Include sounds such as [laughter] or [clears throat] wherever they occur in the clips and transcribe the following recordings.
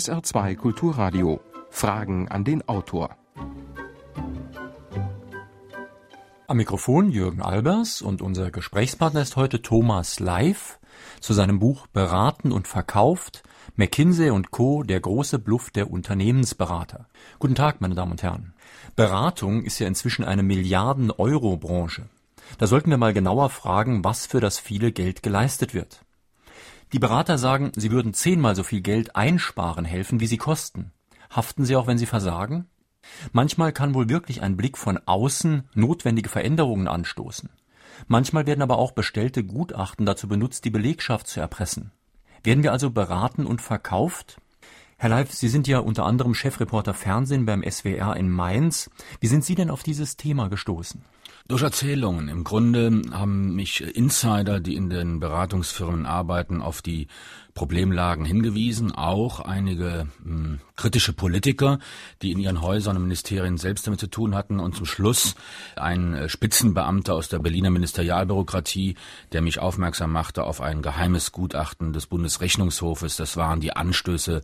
SR2 Kulturradio. Fragen an den Autor. Am Mikrofon Jürgen Albers und unser Gesprächspartner ist heute Thomas Leif zu seinem Buch Beraten und Verkauft McKinsey und Co. Der große Bluff der Unternehmensberater. Guten Tag, meine Damen und Herren. Beratung ist ja inzwischen eine Milliarden-Euro-Branche. Da sollten wir mal genauer fragen, was für das viele Geld geleistet wird. Die Berater sagen, sie würden zehnmal so viel Geld einsparen helfen, wie sie kosten. Haften sie auch, wenn sie versagen? Manchmal kann wohl wirklich ein Blick von außen notwendige Veränderungen anstoßen. Manchmal werden aber auch bestellte Gutachten dazu benutzt, die Belegschaft zu erpressen. Werden wir also beraten und verkauft? Herr Leif, Sie sind ja unter anderem Chefreporter Fernsehen beim SWR in Mainz. Wie sind Sie denn auf dieses Thema gestoßen? Durch Erzählungen. Im Grunde haben mich Insider, die in den Beratungsfirmen arbeiten, auf die Problemlagen hingewiesen, auch einige mh, hm, kritische Politiker, die in ihren Häusern und Ministerien selbst damit zu tun hatten und zum Schluss ein äh, Spitzenbeamter aus der Berliner Ministerialbürokratie, der mich aufmerksam machte auf ein geheimes Gutachten des Bundesrechnungshofes. Das waren die Anstöße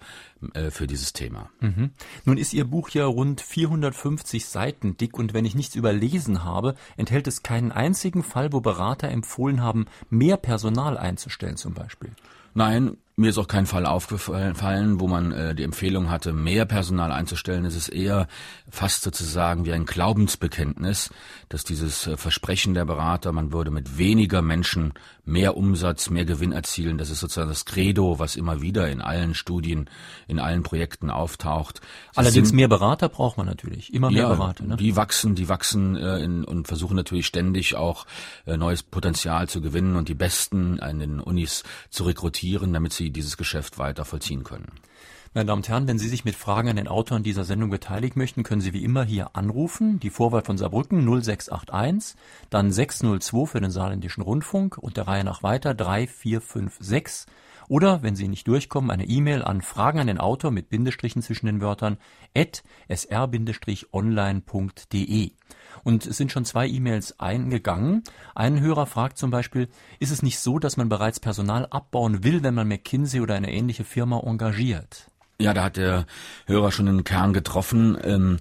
äh, für dieses Thema. Mhm. Nun ist Ihr Buch ja rund 450 Seiten dick und wenn ich nichts überlesen habe, enthält es keinen einzigen Fall, wo Berater empfohlen haben, mehr Personal einzustellen zum Beispiel. Nein, mir ist auch kein Fall aufgefallen, wo man äh, die Empfehlung hatte, mehr Personal einzustellen. Es ist eher fast sozusagen wie ein Glaubensbekenntnis, dass dieses äh, Versprechen der Berater, man würde mit weniger Menschen mehr Umsatz, mehr Gewinn erzielen, das ist sozusagen das Credo, was immer wieder in allen Studien, in allen Projekten auftaucht. Sie Allerdings sind, mehr Berater braucht man natürlich, immer mehr ja, Berater. Ne? Die wachsen, die wachsen äh, in, und versuchen natürlich ständig auch äh, neues Potenzial zu gewinnen und die Besten an den Unis zu rekrutieren, damit sie dieses Geschäft weiter vollziehen können. Meine Damen und Herren, wenn Sie sich mit Fragen an den Autor dieser Sendung beteiligen möchten, können Sie wie immer hier anrufen. Die Vorwahl von Saarbrücken 0681, dann 602 für den Saarländischen Rundfunk und der Reihe nach weiter 3456. Oder, wenn Sie nicht durchkommen, eine E-Mail an Fragen an den Autor mit Bindestrichen zwischen den Wörtern at sr-online.de. Und es sind schon zwei E-Mails eingegangen. Ein Hörer fragt zum Beispiel, ist es nicht so, dass man bereits Personal abbauen will, wenn man McKinsey oder eine ähnliche Firma engagiert? Ja, da hat der Hörer schon den Kern getroffen. Ähm,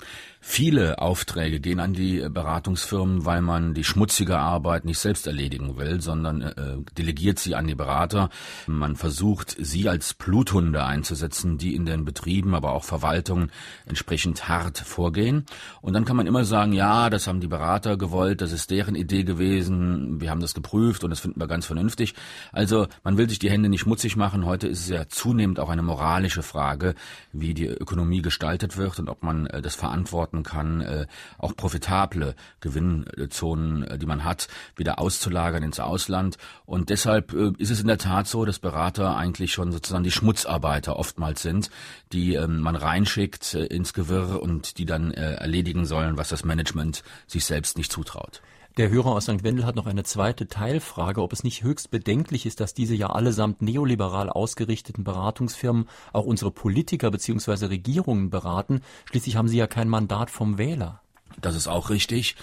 Viele Aufträge gehen an die Beratungsfirmen, weil man die schmutzige Arbeit nicht selbst erledigen will, sondern äh, delegiert sie an die Berater. Man versucht, sie als Bluthunde einzusetzen, die in den Betrieben, aber auch Verwaltungen entsprechend hart vorgehen. Und dann kann man immer sagen, ja, das haben die Berater gewollt, das ist deren Idee gewesen, wir haben das geprüft und das finden wir ganz vernünftig. Also man will sich die Hände nicht schmutzig machen. Heute ist es ja zunehmend auch eine moralische Frage, wie die Ökonomie gestaltet wird und ob man äh, das verantworten verantworten kann, äh, auch profitable Gewinnzonen, äh, die man hat, wieder auszulagern ins Ausland. Und deshalb äh, ist es in der Tat so, dass Berater eigentlich schon sozusagen die Schmutzarbeiter oftmals sind, die ähm, man reinschickt ins Gewirr und die dann erledigen sollen, was das Management sich selbst nicht zutraut. Der Hörer aus St. Wendel hat noch eine zweite Teilfrage, ob es nicht höchst bedenklich ist, dass diese ja allesamt neoliberal ausgerichteten Beratungsfirmen auch unsere Politiker bzw. Regierungen beraten. Schließlich haben sie ja kein Mandat vom Wähler. Das ist auch richtig.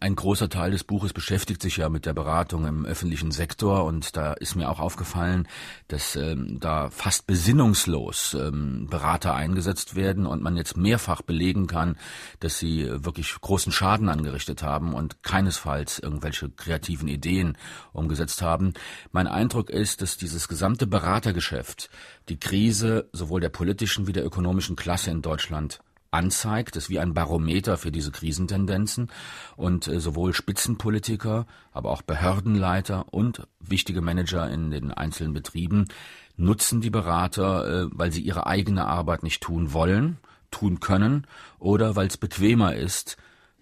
Ein großer Teil des Buches beschäftigt sich ja mit der Beratung im öffentlichen Sektor und da ist mir auch aufgefallen, dass ähm, da fast besinnungslos ähm, Berater eingesetzt werden und man jetzt mehrfach belegen kann, dass sie wirklich großen Schaden angerichtet haben und keinesfalls irgendwelche kreativen Ideen umgesetzt haben. Mein Eindruck ist, dass dieses gesamte Beratergeschäft die Krise sowohl der politischen wie der ökonomischen Klasse in Deutschland anzeigt, ist wie ein Barometer für diese Krisentendenzen. Und äh, sowohl Spitzenpolitiker, aber auch Behördenleiter und wichtige Manager in den einzelnen Betrieben nutzen die Berater, äh, weil sie ihre eigene Arbeit nicht tun wollen, tun können oder weil es bequemer ist,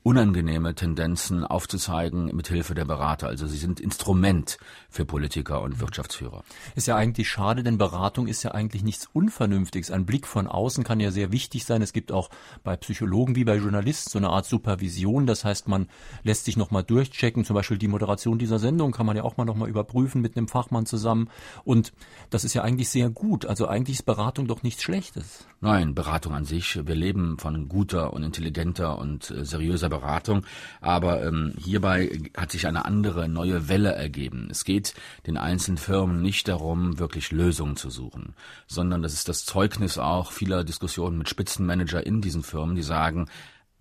unangenehme Tendenzen aufzuzeigen mit Hilfe der Berater. Also sie sind Instrument für Politiker und Wirtschaftsführer. Ist ja eigentlich schade, denn Beratung ist ja eigentlich nichts Unvernünftiges. Ein Blick von außen kann ja sehr wichtig sein. Es gibt auch bei Psychologen wie bei Journalisten so eine Art Supervision. Das heißt, man lässt sich nochmal durchchecken. Zum Beispiel die Moderation dieser Sendung kann man ja auch mal nochmal überprüfen mit einem Fachmann zusammen. Und das ist ja eigentlich sehr gut. Also eigentlich ist Beratung doch nichts Schlechtes. Nein, Beratung an sich. Wir leben von guter und intelligenter und äh, seriöser Beratung. Aber ähm, hierbei hat sich eine andere neue Welle ergeben. Es geht den einzelnen Firmen nicht darum, wirklich Lösungen zu suchen, sondern das ist das Zeugnis auch vieler Diskussionen mit Spitzenmanager in diesen Firmen, die sagen,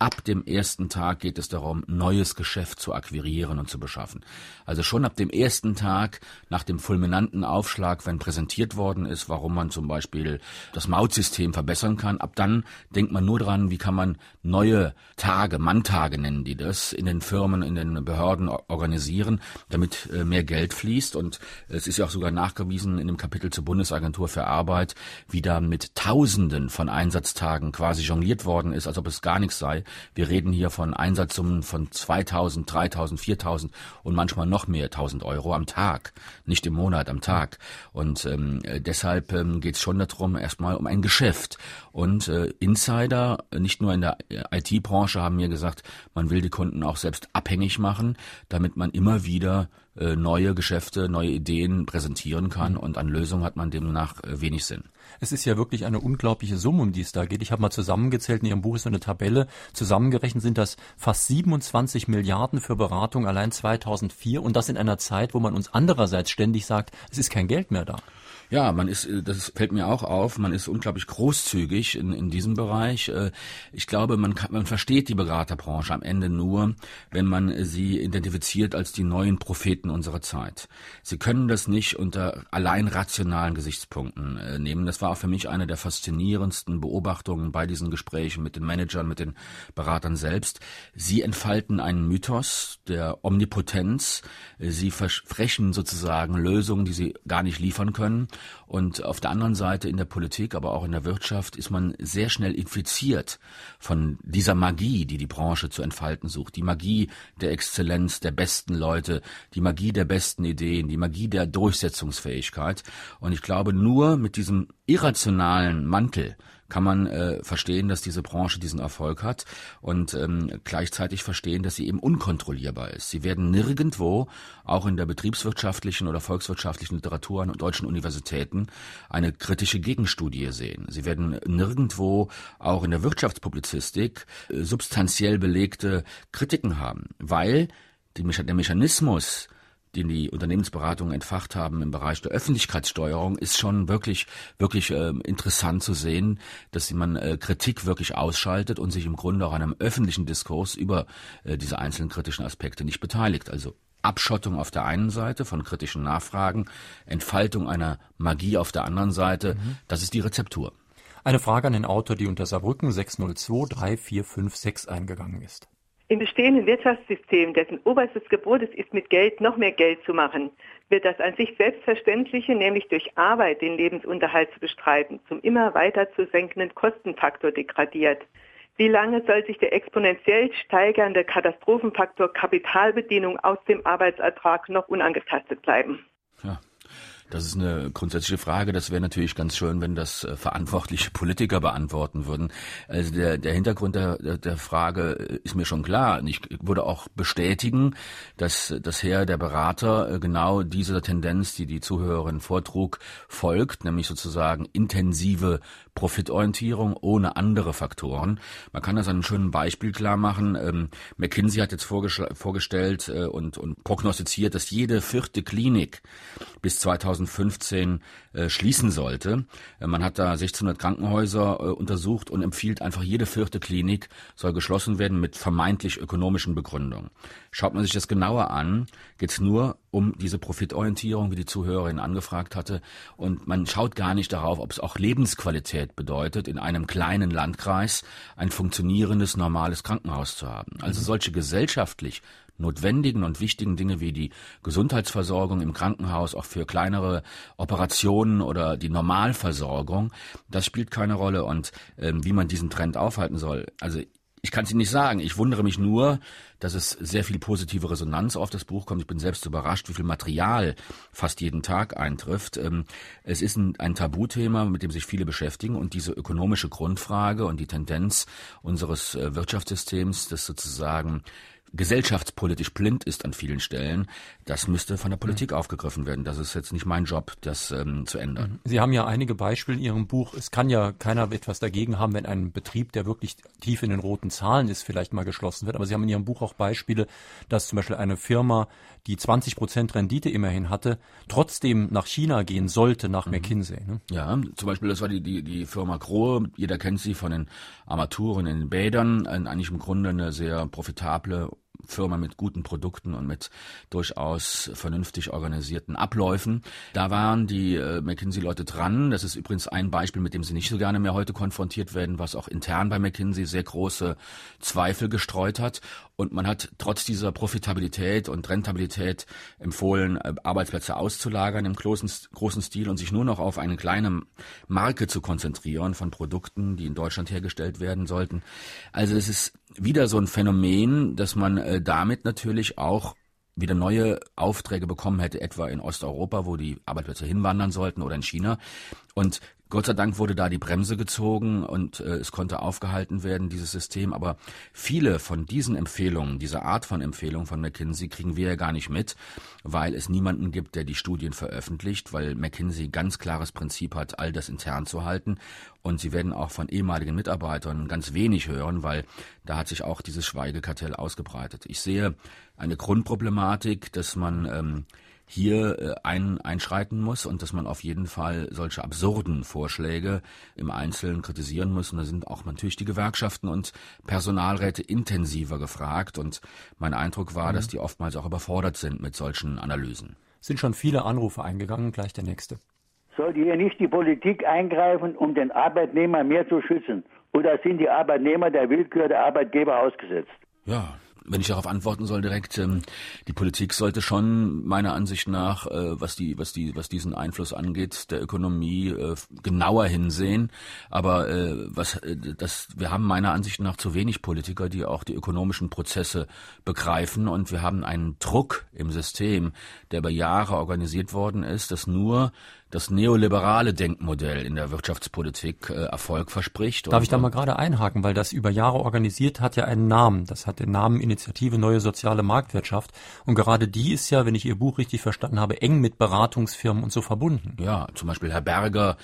Ab dem ersten Tag geht es darum, neues Geschäft zu akquirieren und zu beschaffen. Also schon ab dem ersten Tag nach dem fulminanten Aufschlag, wenn präsentiert worden ist, warum man zum Beispiel das Mautsystem verbessern kann, ab dann denkt man nur dran, wie kann man neue Tage, Manntage nennen die das, in den Firmen, in den Behörden organisieren, damit äh, mehr Geld fließt. Und es ist ja auch sogar nachgewiesen in dem Kapitel zur Bundesagentur für Arbeit, wie da mit Tausenden von Einsatztagen quasi jongliert worden ist, als ob es gar nichts sei. Wir reden hier von Einsatzsummen von 2000, 3000, 4000 und manchmal noch mehr 1000 Euro am Tag, nicht im Monat, am Tag. Und ähm, deshalb ähm, geht es schon darum, erstmal um ein Geschäft. Und äh, Insider, nicht nur in der IT-Branche, haben mir gesagt, man will die Kunden auch selbst abhängig machen, damit man immer wieder äh, neue Geschäfte, neue Ideen präsentieren kann und an Lösungen hat man demnach äh, wenig Sinn. Es ist ja wirklich eine unglaubliche Summe, um die es da geht. Ich habe mal zusammengezählt, in Ihrem Buch ist so eine Tabelle, zusammengerechnet sind das fast 27 Milliarden für Beratung allein 2004 und das in einer Zeit, wo man uns andererseits ständig sagt, es ist kein Geld mehr da. Ja, man ist, äh, das fällt mir auch auf, man ist unglaublich großzügig in, in diesem Bereich. Äh, ich glaube, man, kann, man versteht die Beraterbranche am Ende nur, wenn man sie identifiziert als die neuen Propheten unserer Zeit. Sie können das nicht unter allein rationalen Gesichtspunkten äh, nehmen. Das war für mich eine der faszinierendsten Beobachtungen bei diesen Gesprächen mit den Managern, mit den Beratern selbst. Sie entfalten einen Mythos der Omnipotenz. Sie versprechen sozusagen Lösungen, die sie gar nicht liefern können. Und auf der anderen Seite in der Politik, aber auch in der Wirtschaft ist man sehr schnell infiziert von dieser Magie, die die Branche zu entfalten sucht. Die Magie der Exzellenz, der besten Leute, die Magie der besten Ideen, die Magie der Durchsetzungsfähigkeit. Und ich glaube, nur mit diesem irrationalen Mantel kann man äh, verstehen, dass diese Branche diesen Erfolg hat und ähm, gleichzeitig verstehen, dass sie eben unkontrollierbar ist. Sie werden nirgendwo, auch in der betriebswirtschaftlichen oder volkswirtschaftlichen Literatur an deutschen Universitäten, eine kritische Gegenstudie sehen. Sie werden nirgendwo, auch in der Wirtschaftspublizistik, äh, substanziell belegte Kritiken haben, weil die, der Mechanismus den die Unternehmensberatungen entfacht haben im Bereich der Öffentlichkeitssteuerung, ist schon wirklich, wirklich äh, interessant zu sehen, dass man äh, Kritik wirklich ausschaltet und sich im Grunde auch an einem öffentlichen Diskurs über äh, diese einzelnen kritischen Aspekte nicht beteiligt. Also Abschottung auf der einen Seite von kritischen Nachfragen, Entfaltung einer Magie auf der anderen Seite, mhm. das ist die Rezeptur. Eine Frage an den Autor, die unter Saarbrücken 602 34556 eingegangen ist. Im bestehenden Wirtschaftssystem, dessen oberstes Gebot es ist, mit Geld noch mehr Geld zu machen, wird das an sich Selbstverständliche, nämlich durch Arbeit den Lebensunterhalt zu bestreiten, zum immer weiter zu senkenden Kostenfaktor degradiert. Wie lange soll sich der exponentiell steigernde Katastrophenfaktor Kapitalbedienung aus dem Arbeitsertrag noch unangetastet bleiben? Ja, das ist eine grundsätzliche Frage. Das wäre natürlich ganz schön, wenn das äh, verantwortliche Politiker beantworten würden. Also der, der Hintergrund der, der Frage äh, ist mir schon klar. Ich würde auch bestätigen, dass das Herr der Berater äh, genau dieser Tendenz, die die Zuhörerin vortrug, folgt, nämlich sozusagen intensive Profitorientierung ohne andere Faktoren. Man kann das an einem schönen Beispiel klar machen. Ähm, McKinsey hat jetzt vorgestellt äh, und, und prognostiziert, dass jede vierte Klinik bis 2015 äh, schließen sollte. Äh, man hat da 1600 Krankenhäuser äh, untersucht und empfiehlt einfach, jede vierte Klinik soll geschlossen werden mit vermeintlich ökonomischen Begründungen. Schaut man sich das genauer an, geht es nur um diese Profitorientierung, wie die Zuhörerin angefragt hatte. Und man schaut gar nicht darauf, ob es auch Lebensqualität bedeutet, in einem kleinen Landkreis ein funktionierendes, normales Krankenhaus zu haben. Also mhm. solche gesellschaftlich notwendigen und wichtigen Dinge wie die Gesundheitsversorgung im Krankenhaus, auch für kleinere Operationen oder die Normalversorgung, das spielt keine Rolle. Und ähm, wie man diesen Trend aufhalten soll, also ich kann es Ihnen nicht sagen. Ich wundere mich nur, dass es sehr viel positive Resonanz auf das Buch kommt. Ich bin selbst überrascht, wie viel Material fast jeden Tag eintrifft. Ähm, es ist ein, ein Tabuthema, mit dem sich viele beschäftigen und diese ökonomische Grundfrage und die Tendenz unseres äh, Wirtschaftssystems, das sozusagen gesellschaftspolitisch blind ist an vielen Stellen, das müsste von der Politik mhm. aufgegriffen werden. Das ist jetzt nicht mein Job, das ähm, zu ändern. Mhm. Sie haben ja einige Beispiele in Ihrem Buch. Es kann ja keiner etwas dagegen haben, wenn ein Betrieb, der wirklich tief in den roten Zahlen ist, vielleicht mal geschlossen wird. Aber Sie haben in Ihrem Buch auch Beispiele, dass zum Beispiel eine Firma, die 20 Prozent Rendite immerhin hatte, trotzdem nach China gehen sollte, nach mhm. McKinsey. Ne? Ja, zum Beispiel, das war die, die, die Firma Grohe. Jeder kennt sie von den Armaturen in den Bädern. Eigentlich im Grunde eine sehr profitable Firma mit guten Produkten und mit durchaus vernünftig organisierten Abläufen. Da waren die äh, McKinsey-Leute dran. Das ist übrigens ein Beispiel, mit dem sie nicht so gerne mehr heute konfrontiert werden, was auch intern bei McKinsey sehr große Zweifel gestreut hat. Und man hat trotz dieser Profitabilität und Rentabilität empfohlen, äh, Arbeitsplätze auszulagern im großen, großen Stil und sich nur noch auf eine kleine Marke zu konzentrieren von Produkten, die in Deutschland hergestellt werden sollten. Also es ist wieder so ein Phänomen, dass man äh, damit natürlich auch wieder neue Aufträge bekommen hätte, etwa in Osteuropa, wo die Arbeitsplätze hinwandern sollten, oder in China. Und Gott sei Dank wurde da die Bremse gezogen und äh, es konnte aufgehalten werden, dieses System. Aber viele von diesen Empfehlungen, dieser Art von Empfehlungen von McKinsey kriegen wir ja gar nicht mit, weil es niemanden gibt, der die Studien veröffentlicht, weil McKinsey ganz klares Prinzip hat, all das intern zu halten. Und sie werden auch von ehemaligen Mitarbeitern ganz wenig hören, weil da hat sich auch dieses Schweigekartell ausgebreitet. Ich sehe eine Grundproblematik, dass man ähm, hier äh, ein, einschreiten muss und dass man auf jeden Fall solche absurden Vorschläge im Einzelnen kritisieren muss. Und da sind auch natürlich die Gewerkschaften und Personalräte intensiver gefragt. Und mein Eindruck war, mhm. dass die oftmals auch überfordert sind mit solchen Analysen. Sind schon viele Anrufe eingegangen, gleich der nächste. Sollte hier nicht die Politik eingreifen, um den Arbeitnehmer mehr zu schützen? Oder sind die Arbeitnehmer der Willkür der Arbeitgeber ausgesetzt? Ja, wenn ich darauf antworten soll direkt, ähm, die Politik sollte schon meiner Ansicht nach, äh, was die, was die, was diesen Einfluss angeht, der Ökonomie äh, genauer hinsehen. Aber äh, was, äh, das, wir haben meiner Ansicht nach zu wenig Politiker, die auch die ökonomischen Prozesse begreifen, und wir haben einen Druck im System, der über Jahre organisiert worden ist, dass nur das neoliberale Denkmodell in der Wirtschaftspolitik äh, Erfolg verspricht. Darf ich da mal gerade einhaken, weil das über Jahre organisiert hat ja einen Namen. Das hat den Namen Initiative Neue Soziale Marktwirtschaft. Und gerade die ist ja, wenn ich Ihr Buch richtig verstanden habe, eng mit Beratungsfirmen und so verbunden. Ja, zum Beispiel Herr Berger,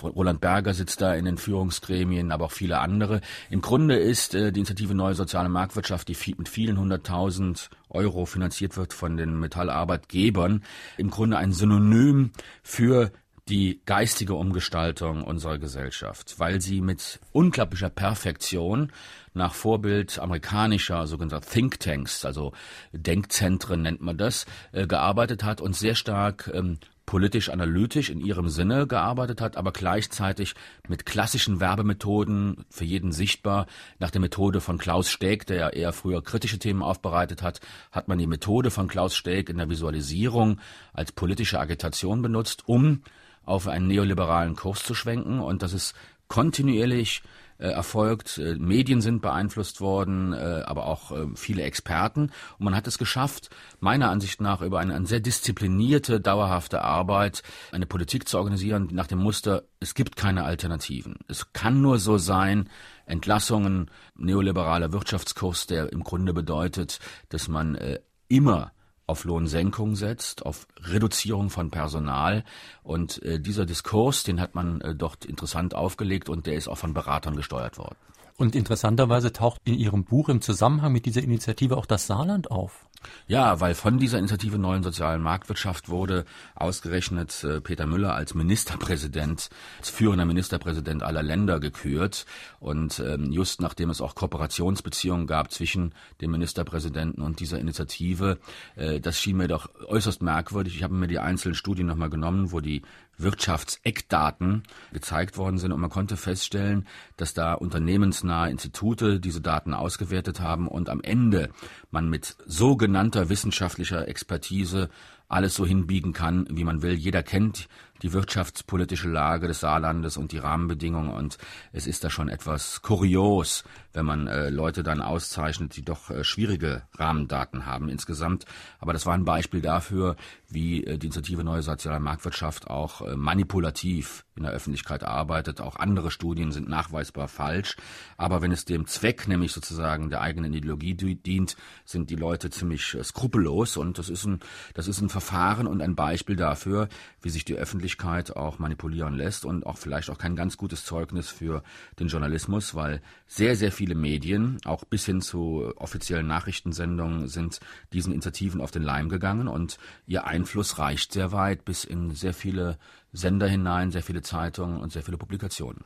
Roland Berger sitzt da in den Führungsgremien, aber auch viele andere. Im Grunde ist äh, die Initiative Neue Soziale Marktwirtschaft, die mit vielen hunderttausend Euro finanziert wird von den Metallarbeitgebern, im Grunde ein Synonym für die geistige Umgestaltung unserer Gesellschaft, weil sie mit unglaublicher Perfektion nach Vorbild amerikanischer sogenannter Thinktanks, also Denkzentren nennt man das, äh, gearbeitet hat und sehr stark ähm, politisch analytisch in ihrem Sinne gearbeitet hat, aber gleichzeitig mit klassischen Werbemethoden für jeden sichtbar. Nach der Methode von Klaus Steg, der ja eher früher kritische Themen aufbereitet hat, hat man die Methode von Klaus Steg in der Visualisierung als politische Agitation benutzt, um auf einen neoliberalen Kurs zu schwenken. Und das ist kontinuierlich erfolgt. Äh, Medien sind beeinflusst worden, äh, aber auch äh, viele Experten. Und man hat es geschafft, meiner Ansicht nach über eine, eine sehr disziplinierte, dauerhafte Arbeit, eine Politik zu organisieren nach dem Muster, es gibt keine Alternativen. Es kann nur so sein, Entlassungen, neoliberaler Wirtschaftskurs, der im Grunde bedeutet, dass man äh, immer auf Lohnsenkung setzt, auf Reduzierung von Personal. Und äh, dieser Diskurs, den hat man äh, dort interessant aufgelegt und der ist auch von Beratern gesteuert worden. Und interessanterweise taucht in Ihrem Buch im Zusammenhang mit dieser Initiative auch das Saarland auf. Ja, weil von dieser Initiative Neuen Sozialen Marktwirtschaft wurde ausgerechnet äh, Peter Müller als Ministerpräsident, als führender Ministerpräsident aller Länder gekürt. Und ähm, just nachdem es auch Kooperationsbeziehungen gab zwischen dem Ministerpräsidenten und dieser Initiative, äh, das schien mir doch äußerst merkwürdig. Ich habe mir die einzelnen Studien nochmal genommen, wo die Wirtschaftseckdaten gezeigt worden sind und man konnte feststellen, dass da unternehmensnahe Institute diese Daten ausgewertet haben und am Ende man mit sogenannter wissenschaftlicher Expertise alles so hinbiegen kann, wie man will. Jeder kennt die wirtschaftspolitische Lage des Saarlandes und die Rahmenbedingungen und es ist da schon etwas kurios, wenn man äh, Leute dann auszeichnet, die doch äh, schwierige Rahmendaten haben insgesamt. Aber das war ein Beispiel dafür, wie äh, die Initiative Neue Soziale Marktwirtschaft auch äh, manipulativ in der Öffentlichkeit arbeitet. Auch andere Studien sind nachweisbar falsch. Aber wenn es dem Zweck, nämlich sozusagen der eigenen Ideologie dient, sind die Leute ziemlich äh, skrupellos und das ist ein, das ist ein Verfahren und ein Beispiel dafür, wie sich die Öffentlichkeit auch manipulieren lässt und auch vielleicht auch kein ganz gutes Zeugnis für den Journalismus, weil sehr, sehr viele Medien, auch bis hin zu offiziellen Nachrichtensendungen, sind diesen Initiativen auf den Leim gegangen und ihr Einfluss reicht sehr weit bis in sehr viele Sender hinein, sehr viele Zeitungen und sehr viele Publikationen.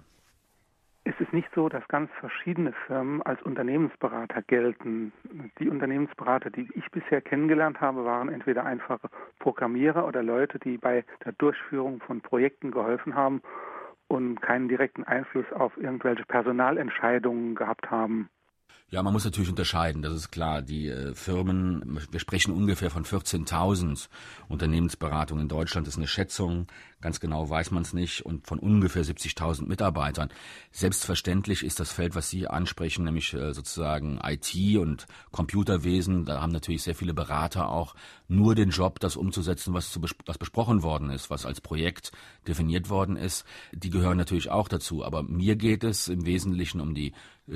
Es ist nicht so, dass ganz verschiedene Firmen als Unternehmensberater gelten. Die Unternehmensberater, die ich bisher kennengelernt habe, waren entweder einfache Programmierer oder Leute, die bei der Durchführung von Projekten geholfen haben und keinen direkten Einfluss auf irgendwelche Personalentscheidungen gehabt haben. Ja, man muss natürlich unterscheiden, das ist klar. Die äh, Firmen, wir sprechen ungefähr von 14.000 Unternehmensberatungen in Deutschland, das ist eine Schätzung, ganz genau weiß man es nicht, und von ungefähr 70.000 Mitarbeitern. Selbstverständlich ist das Feld, was Sie ansprechen, nämlich äh, sozusagen IT und Computerwesen, da haben natürlich sehr viele Berater auch nur den Job, das umzusetzen, was, zu, was besprochen worden ist, was als Projekt definiert worden ist. Die gehören natürlich auch dazu, aber mir geht es im Wesentlichen um die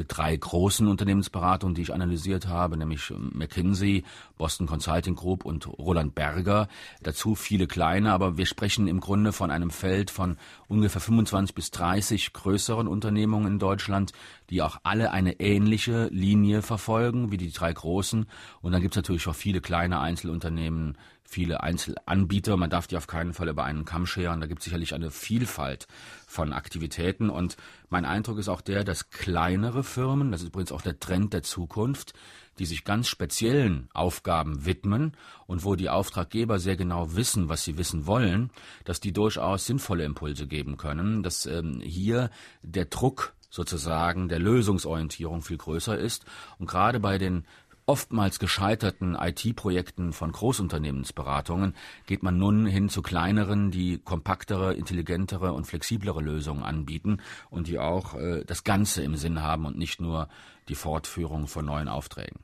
drei großen Unternehmensberatungen, die ich analysiert habe, nämlich McKinsey, Boston Consulting Group und Roland Berger. Dazu viele kleine, aber wir sprechen im Grunde von einem Feld von ungefähr 25 bis 30 größeren Unternehmungen in Deutschland, die auch alle eine ähnliche Linie verfolgen wie die drei großen. Und dann gibt es natürlich auch viele kleine Einzelunternehmen, viele Einzelanbieter. Man darf die auf keinen Fall über einen Kamm scheren. Da gibt es sicherlich eine Vielfalt von Aktivitäten. Und mein Eindruck ist auch der, dass kleinere Firmen, das ist übrigens auch der Trend der Zukunft, die sich ganz speziellen Aufgaben widmen und wo die Auftraggeber sehr genau wissen, was sie wissen wollen, dass die durchaus sinnvolle Impulse geben können, dass ähm, hier der Druck sozusagen der Lösungsorientierung viel größer ist. Und gerade bei den oftmals gescheiterten IT-Projekten von Großunternehmensberatungen geht man nun hin zu kleineren, die kompaktere, intelligentere und flexiblere Lösungen anbieten und die auch äh, das Ganze im Sinn haben und nicht nur die Fortführung von neuen Aufträgen.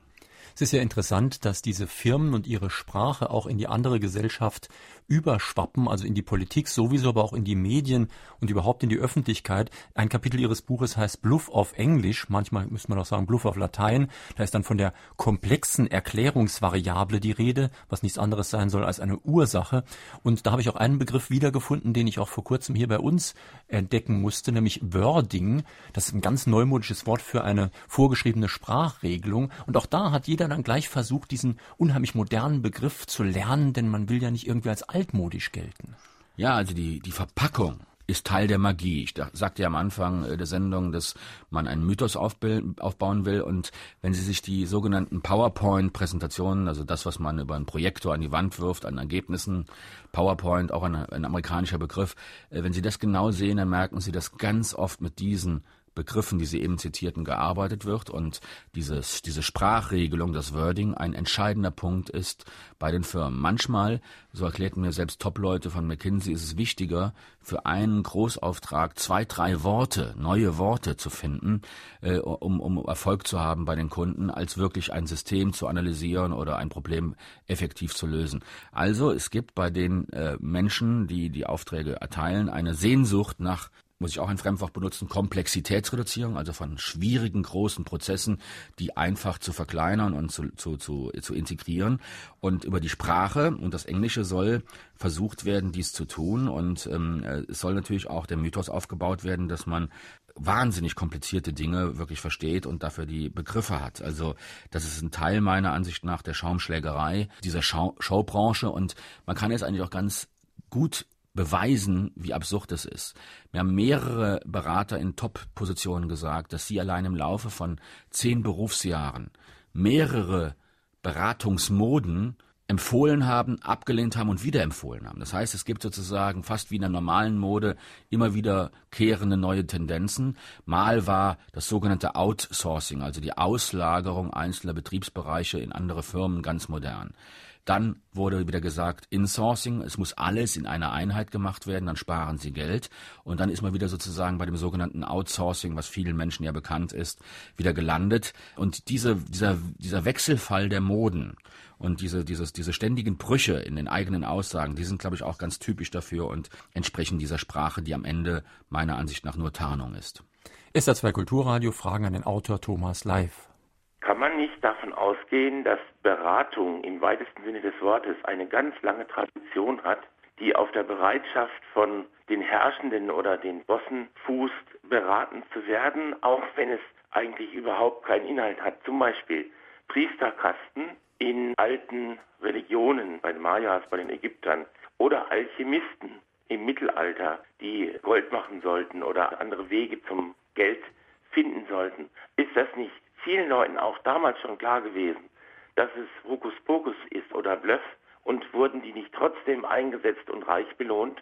Es ist ja interessant, dass diese Firmen und ihre Sprache auch in die andere Gesellschaft überschwappen, also in die Politik sowieso, aber auch in die Medien und überhaupt in die Öffentlichkeit. Ein Kapitel Ihres Buches heißt Bluff auf Englisch, manchmal müsste man auch sagen Bluff auf Latein. Da ist dann von der komplexen Erklärungsvariable die Rede, was nichts anderes sein soll als eine Ursache. Und da habe ich auch einen Begriff wiedergefunden, den ich auch vor kurzem hier bei uns entdecken musste, nämlich Wording. Das ist ein ganz neumodisches Wort für eine vorgeschriebene Sprachregelung. Und auch da hat jeder dann gleich versucht, diesen unheimlich modernen Begriff zu lernen, denn man will ja nicht irgendwie als altmodisch gelten. Ja, also die, die Verpackung ist Teil der Magie. Ich sagte ja am Anfang äh, der Sendung, dass man einen Mythos aufbauen will. Und wenn Sie sich die sogenannten PowerPoint-Präsentationen, also das, was man über einen Projektor an die Wand wirft, an Ergebnissen, PowerPoint, auch ein, ein amerikanischer Begriff, äh, wenn Sie das genau sehen, dann merken Sie, dass ganz oft mit diesen Begriffen, die Sie eben zitierten, gearbeitet wird und dieses, diese Sprachregelung, das Wording, ein entscheidender Punkt ist bei den Firmen. Manchmal, so erklärten mir selbst Top-Leute von McKinsey, ist es wichtiger, für einen Großauftrag zwei, drei Worte, neue Worte zu finden, äh, um, um Erfolg zu haben bei den Kunden, als wirklich ein System zu analysieren oder ein Problem effektiv zu lösen. Also es gibt bei den äh, Menschen, die die Aufträge erteilen, eine Sehnsucht nach muss ich auch ein Fremdwort benutzen, Komplexitätsreduzierung, also von schwierigen, großen Prozessen, die einfach zu verkleinern und zu, zu, zu, zu integrieren. Und über die Sprache und das Englische soll versucht werden, dies zu tun. Und ähm, es soll natürlich auch der Mythos aufgebaut werden, dass man wahnsinnig komplizierte Dinge wirklich versteht und dafür die Begriffe hat. Also das ist ein Teil meiner Ansicht nach der Schaumschlägerei dieser Showbranche und man kann es eigentlich auch ganz gut beweisen, wie absurd es ist. Mir haben mehrere Berater in Top-Positionen gesagt, dass sie allein im Laufe von zehn Berufsjahren mehrere Beratungsmoden empfohlen haben, abgelehnt haben und wieder empfohlen haben. Das heißt, es gibt sozusagen fast wie in der normalen Mode immer wieder kehrende neue Tendenzen. Mal war das sogenannte Outsourcing, also die Auslagerung einzelner Betriebsbereiche in andere Firmen ganz modern. Dann wurde wieder gesagt, Insourcing, es muss alles in einer Einheit gemacht werden, dann sparen sie Geld. Und dann ist man wieder sozusagen bei dem sogenannten Outsourcing, was vielen Menschen ja bekannt ist, wieder gelandet. Und diese, dieser, dieser Wechselfall der Moden und diese, dieses, diese ständigen Brüche in den eigenen Aussagen, die sind, glaube ich, auch ganz typisch dafür und entsprechen dieser Sprache, die am Ende meiner Ansicht nach nur Tarnung ist. Ist das zwei Kulturradio Fragen an den Autor Thomas Live. Kann man nicht davon ausgehen, dass Beratung im weitesten Sinne des Wortes eine ganz lange Tradition hat, die auf der Bereitschaft von den Herrschenden oder den Bossen fußt, beraten zu werden, auch wenn es eigentlich überhaupt keinen Inhalt hat. Zum Beispiel Priesterkasten in alten Religionen, bei den Mayas, bei den Ägyptern oder Alchemisten im Mittelalter, die Gold machen sollten oder andere Wege zum Geld finden sollten. Ist das nicht vielen Leuten auch damals schon klar gewesen, dass es Hokuspokus ist oder Bluff und wurden die nicht trotzdem eingesetzt und reich belohnt?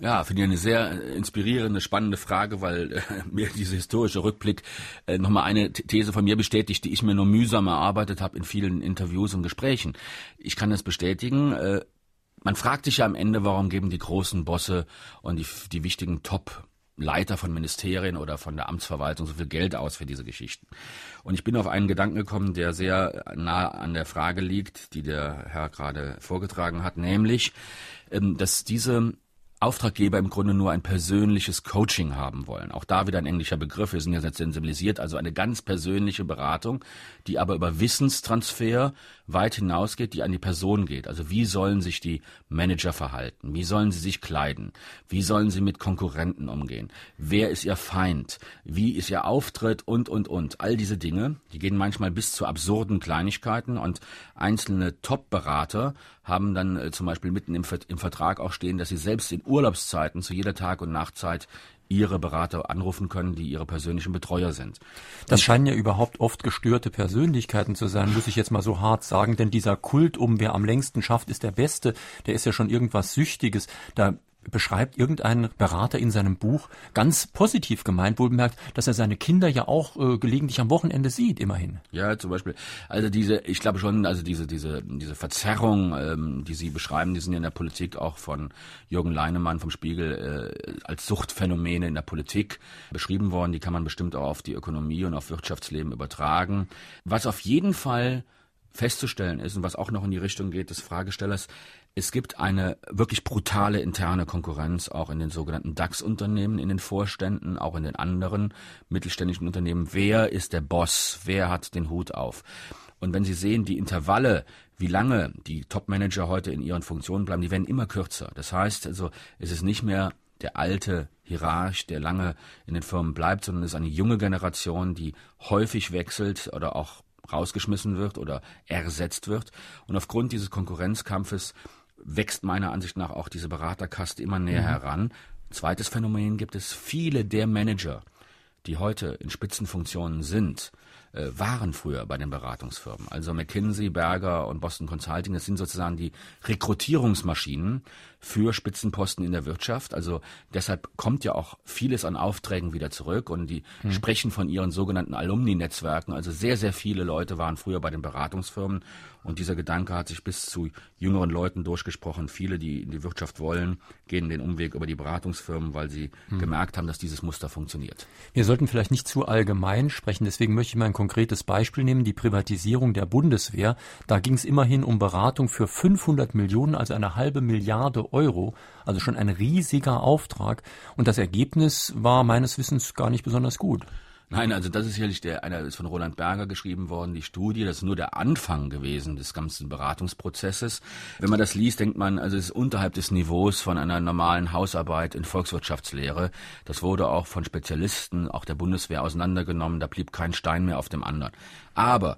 Ja, finde ich eine sehr äh, inspirierende, spannende Frage, weil äh, [laughs] mir dieser historische Rückblick äh, nochmal eine These von mir bestätigt, die ich mir nur mühsam erarbeitet habe in vielen Interviews und Gesprächen. Ich kann das bestätigen. Äh, man fragt sich ja am Ende, warum geben die großen Bosse und die, die wichtigen Top Leiter von Ministerien oder von der Amtsverwaltung so viel Geld aus für diese Geschichten. Und ich bin auf einen Gedanken gekommen, der sehr nah an der Frage liegt, die der Herr gerade vorgetragen hat, nämlich, ähm, dass diese Auftraggeber im Grunde nur ein persönliches Coaching haben wollen. Auch da wieder ein englischer Begriff, wir sind ja jetzt sensibilisiert, also eine ganz persönliche Beratung, die aber über Wissenstransfer weit hinausgeht, die an die Person geht. Also wie sollen sich die Manager verhalten? Wie sollen sie sich kleiden? Wie sollen sie mit Konkurrenten umgehen? Wer ist ihr Feind? Wie ist ihr Auftritt? Und, und, und. All diese Dinge, die gehen manchmal bis zu absurden Kleinigkeiten und einzelne Top-Berater haben dann äh, zum Beispiel mitten im, im Vertrag auch stehen, dass sie selbst in Urlaubszeiten zu jeder Tag- und Nachtzeit ihre Berater anrufen können, die ihre persönlichen Betreuer sind. Das scheinen ja überhaupt oft gestörte Persönlichkeiten zu sein, muss ich jetzt mal so hart sagen, denn dieser Kult um wer am längsten schafft, ist der Beste, der ist ja schon irgendwas Süchtiges. Da beschreibt irgendein Berater in seinem Buch ganz positiv gemeint, wohlbemerkt, dass er seine Kinder ja auch äh, gelegentlich am Wochenende sieht, immerhin. Ja, zum Beispiel. Also diese, ich glaube schon, also diese, diese, diese Verzerrung, ähm, die Sie beschreiben, die sind ja in der Politik auch von Jürgen Leinemann vom Spiegel äh, als Suchtphänomene in der Politik beschrieben worden. Die kann man bestimmt auch auf die Ökonomie und auf Wirtschaftsleben übertragen. Was auf jeden Fall festzustellen ist und was auch noch in die Richtung geht des Fragestellers, es gibt eine wirklich brutale interne Konkurrenz auch in den sogenannten DAX-Unternehmen, in den Vorständen, auch in den anderen mittelständischen Unternehmen. Wer ist der Boss? Wer hat den Hut auf? Und wenn Sie sehen, die Intervalle, wie lange die Top-Manager heute in ihren Funktionen bleiben, die werden immer kürzer. Das heißt also, es ist nicht mehr der alte Hierarch, der lange in den Firmen bleibt, sondern es ist eine junge Generation, die häufig wechselt oder auch rausgeschmissen wird oder ersetzt wird. Und aufgrund dieses Konkurrenzkampfes wächst meiner Ansicht nach auch diese Beraterkaste immer näher mhm. heran. Zweites Phänomen gibt es viele der Manager, die heute in Spitzenfunktionen sind, äh, waren früher bei den Beratungsfirmen. Also McKinsey, Berger und Boston Consulting, das sind sozusagen die Rekrutierungsmaschinen für Spitzenposten in der Wirtschaft. Also deshalb kommt ja auch vieles an Aufträgen wieder zurück und die hm. sprechen von ihren sogenannten Alumni-Netzwerken. Also sehr, sehr viele Leute waren früher bei den Beratungsfirmen und dieser Gedanke hat sich bis zu jüngeren Leuten durchgesprochen. Viele, die in die Wirtschaft wollen, gehen den Umweg über die Beratungsfirmen, weil sie hm. gemerkt haben, dass dieses Muster funktioniert. Wir sollten vielleicht nicht zu allgemein sprechen, deswegen möchte ich mal ein konkretes Beispiel nehmen, die Privatisierung der Bundeswehr. Da ging es immerhin um Beratung für 500 Millionen, also eine halbe Milliarde Euro, also schon ein riesiger Auftrag. Und das Ergebnis war meines Wissens gar nicht besonders gut. Nein, also das ist sicherlich der, einer ist von Roland Berger geschrieben worden, die Studie, das ist nur der Anfang gewesen des ganzen Beratungsprozesses. Wenn man das liest, denkt man, also es ist unterhalb des Niveaus von einer normalen Hausarbeit in Volkswirtschaftslehre. Das wurde auch von Spezialisten, auch der Bundeswehr auseinandergenommen, da blieb kein Stein mehr auf dem anderen. Aber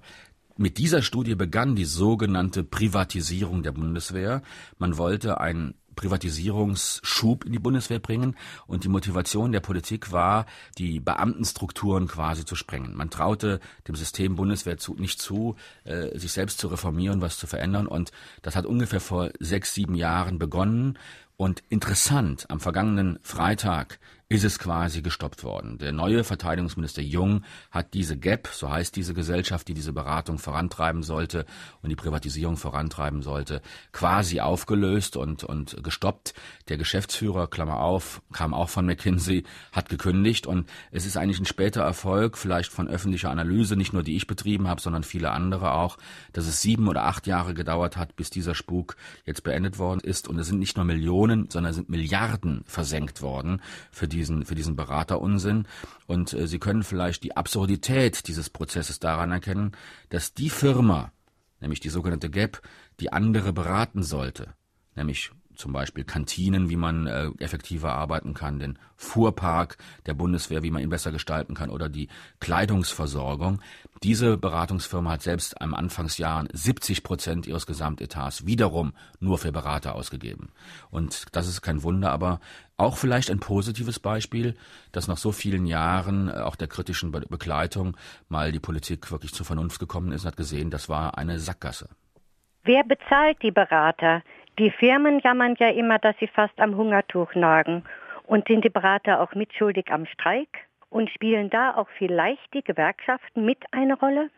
mit dieser Studie begann die sogenannte Privatisierung der Bundeswehr. Man wollte ein Privatisierungsschub in die Bundeswehr bringen. Und die Motivation der Politik war, die Beamtenstrukturen quasi zu sprengen. Man traute dem System Bundeswehr zu, nicht zu, äh, sich selbst zu reformieren, was zu verändern. Und das hat ungefähr vor sechs, sieben Jahren begonnen. Und interessant, am vergangenen Freitag ist es quasi gestoppt worden. Der neue Verteidigungsminister Jung hat diese GAP, so heißt diese Gesellschaft, die diese Beratung vorantreiben sollte und die Privatisierung vorantreiben sollte, quasi aufgelöst und, und gestoppt. Der Geschäftsführer, Klammer auf, kam auch von McKinsey, hat gekündigt und es ist eigentlich ein später Erfolg, vielleicht von öffentlicher Analyse, nicht nur die ich betrieben habe, sondern viele andere auch, dass es sieben oder acht Jahre gedauert hat, bis dieser Spuk jetzt beendet worden ist und es sind nicht nur Millionen, sondern sind Milliarden versenkt worden für diesen, für diesen Beraterunsinn. Und äh, Sie können vielleicht die Absurdität dieses Prozesses daran erkennen, dass die Firma, nämlich die sogenannte GAP, die andere beraten sollte, nämlich zum Beispiel Kantinen, wie man äh, effektiver arbeiten kann, den Fuhrpark der Bundeswehr, wie man ihn besser gestalten kann oder die Kleidungsversorgung. Diese Beratungsfirma hat selbst am Anfangsjahren 70 Prozent ihres Gesamtetats wiederum nur für Berater ausgegeben. Und das ist kein Wunder, aber auch vielleicht ein positives Beispiel, dass nach so vielen Jahren äh, auch der kritischen Be Begleitung mal die Politik wirklich zur Vernunft gekommen ist und hat gesehen, das war eine Sackgasse. Wer bezahlt die Berater? Die Firmen jammern ja immer, dass sie fast am Hungertuch nagen. Und sind die Berater auch mitschuldig am Streik? Und spielen da auch vielleicht die Gewerkschaften mit eine Rolle?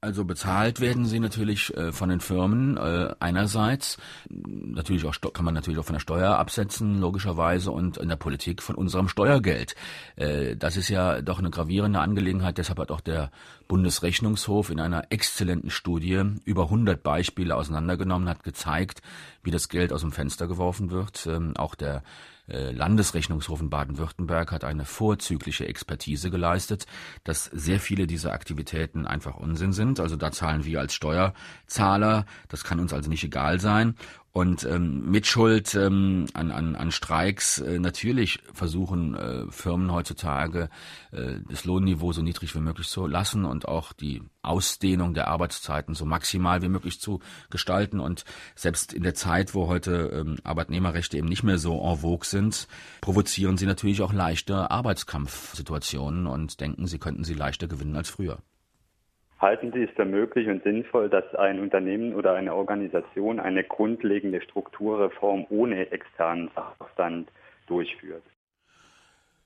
Also bezahlt werden sie natürlich äh, von den Firmen äh, einerseits, natürlich auch kann man natürlich auch von der Steuer absetzen logischerweise und in der Politik von unserem Steuergeld. Äh, das ist ja doch eine gravierende Angelegenheit. Deshalb hat auch der Bundesrechnungshof in einer exzellenten Studie über 100 Beispiele auseinandergenommen, hat gezeigt, wie das Geld aus dem Fenster geworfen wird. Ähm, auch der Landesrechnungshof in Baden-Württemberg hat eine vorzügliche Expertise geleistet, dass sehr viele dieser Aktivitäten einfach Unsinn sind. Also da zahlen wir als Steuerzahler, das kann uns also nicht egal sein. Und ähm, Mitschuld ähm, an, an, an Streiks, äh, natürlich versuchen äh, Firmen heutzutage äh, das Lohnniveau so niedrig wie möglich zu lassen und auch die Ausdehnung der Arbeitszeiten so maximal wie möglich zu gestalten. Und selbst in der Zeit, wo heute ähm, Arbeitnehmerrechte eben nicht mehr so en vogue sind, provozieren sie natürlich auch leichte Arbeitskampfsituationen und denken, sie könnten sie leichter gewinnen als früher. Halten Sie es für möglich und sinnvoll, dass ein Unternehmen oder eine Organisation eine grundlegende Strukturreform ohne externen Sachverstand durchführt?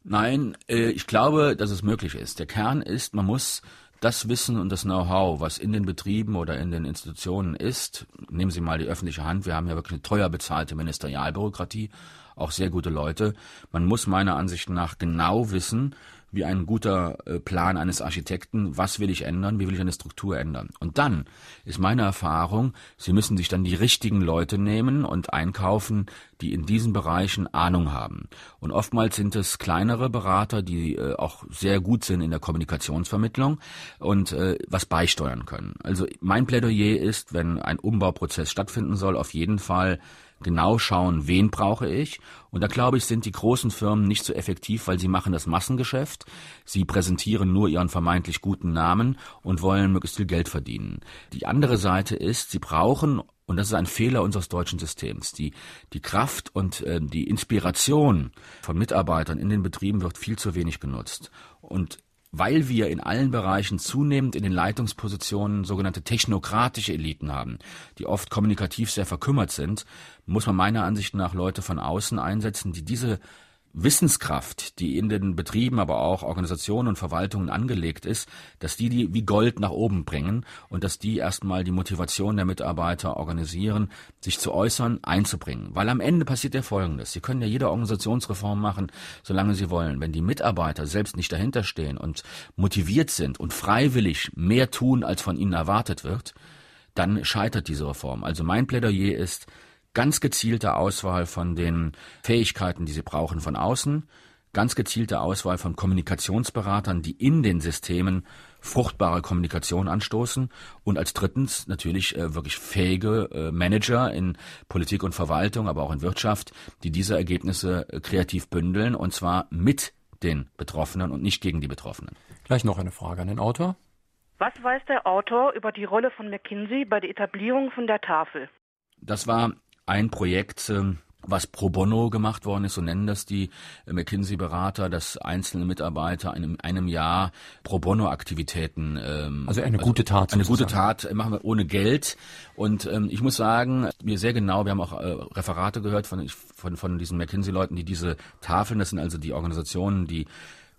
Nein, äh, ich glaube, dass es möglich ist. Der Kern ist, man muss das Wissen und das Know-how, was in den Betrieben oder in den Institutionen ist, nehmen Sie mal die öffentliche Hand, wir haben ja wirklich eine teuer bezahlte Ministerialbürokratie, auch sehr gute Leute. Man muss meiner Ansicht nach genau wissen, wie ein guter äh, Plan eines Architekten, was will ich ändern, wie will ich eine Struktur ändern. Und dann ist meine Erfahrung, Sie müssen sich dann die richtigen Leute nehmen und einkaufen, die in diesen Bereichen Ahnung haben. Und oftmals sind es kleinere Berater, die äh, auch sehr gut sind in der Kommunikationsvermittlung und äh, was beisteuern können. Also mein Plädoyer ist, wenn ein Umbauprozess stattfinden soll, auf jeden Fall genau schauen, wen brauche ich. Und da glaube ich, sind die großen Firmen nicht so effektiv, weil sie machen das Massengeschäft. Sie präsentieren nur ihren vermeintlich guten Namen und wollen möglichst viel Geld verdienen. Die andere Seite ist, sie brauchen und das ist ein Fehler unseres deutschen Systems. Die, die Kraft und äh, die Inspiration von Mitarbeitern in den Betrieben wird viel zu wenig genutzt. Und weil wir in allen Bereichen zunehmend in den Leitungspositionen sogenannte technokratische Eliten haben, die oft kommunikativ sehr verkümmert sind, muss man meiner Ansicht nach Leute von außen einsetzen, die diese Wissenskraft, die in den Betrieben, aber auch Organisationen und Verwaltungen angelegt ist, dass die die wie Gold nach oben bringen und dass die erstmal die Motivation der Mitarbeiter organisieren, sich zu äußern, einzubringen. Weil am Ende passiert ja Folgendes. Sie können ja jede Organisationsreform machen, solange sie wollen. Wenn die Mitarbeiter selbst nicht dahinter stehen und motiviert sind und freiwillig mehr tun, als von ihnen erwartet wird, dann scheitert diese Reform. Also mein Plädoyer ist, ganz gezielte Auswahl von den Fähigkeiten, die sie brauchen von außen, ganz gezielte Auswahl von Kommunikationsberatern, die in den Systemen fruchtbare Kommunikation anstoßen und als drittens natürlich äh, wirklich fähige äh, Manager in Politik und Verwaltung, aber auch in Wirtschaft, die diese Ergebnisse äh, kreativ bündeln und zwar mit den Betroffenen und nicht gegen die Betroffenen. Gleich noch eine Frage an den Autor. Was weiß der Autor über die Rolle von McKinsey bei der Etablierung von der Tafel? Das war ein Projekt, ähm, was pro bono gemacht worden ist, so nennen das die McKinsey-Berater, dass einzelne Mitarbeiter in einem Jahr pro bono Aktivitäten ähm, also eine also gute Tat eine sozusagen. gute Tat machen wir ohne Geld und ähm, ich muss sagen mir sehr genau wir haben auch äh, Referate gehört von von von diesen McKinsey-Leuten, die diese Tafeln, das sind also die Organisationen, die